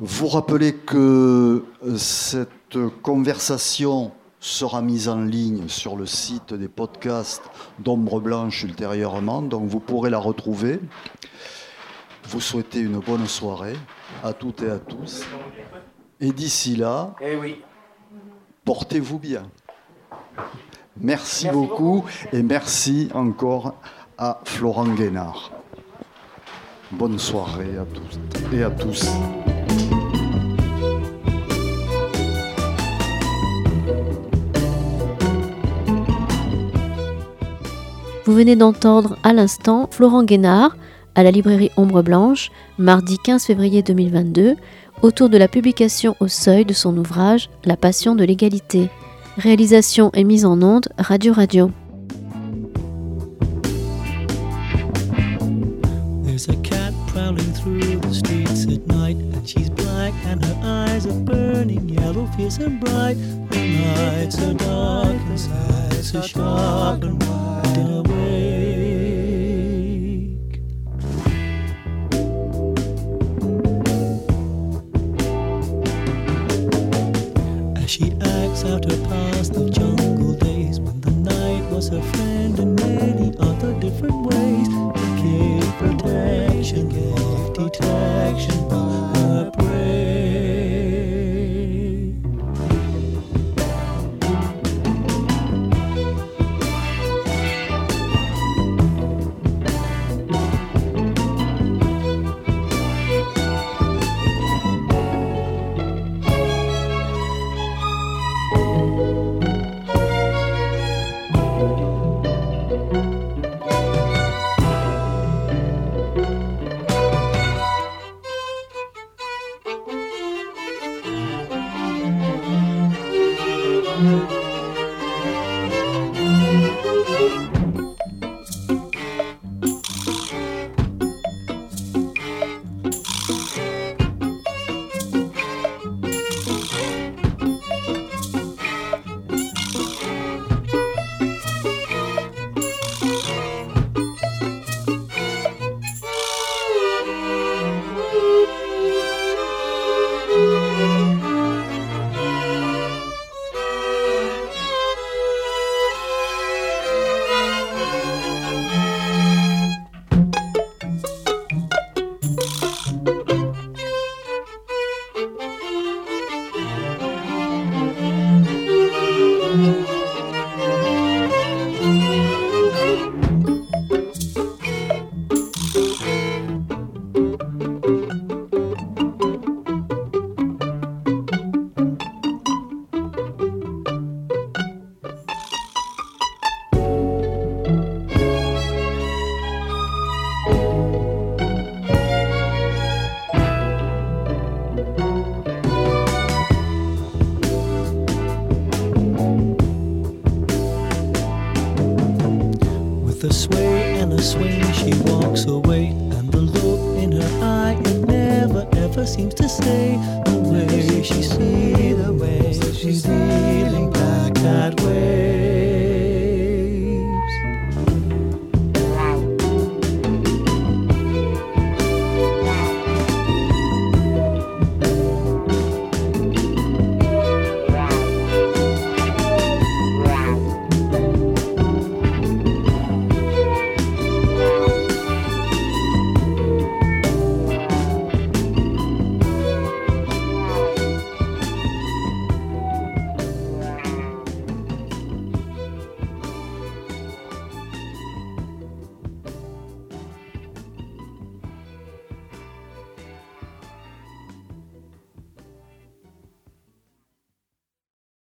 Vous rappelez que cette conversation sera mise en ligne sur le site des podcasts d'Ombre Blanche ultérieurement, donc vous pourrez la retrouver. Vous souhaitez une bonne soirée à toutes et à tous. Et d'ici là, eh oui. portez-vous bien. Merci, beaucoup, et merci encore à Florent Guénard. Bonne soirée à tous et à tous. Vous venez d'entendre à l'instant Florent Guénard à la librairie Ombre Blanche, mardi 15 février 2022, autour de la publication au seuil de son ouvrage La passion de l'égalité. Réalisation et mise en onde Radio Radio. There's a cat prowling through the streets at night, and she's black, and her eyes are burning yellow, fierce and bright. The nights are dark, and sights are sharp and wide out her past the jungle days when the night was her friend in many other different ways. Gave protection, gave detection her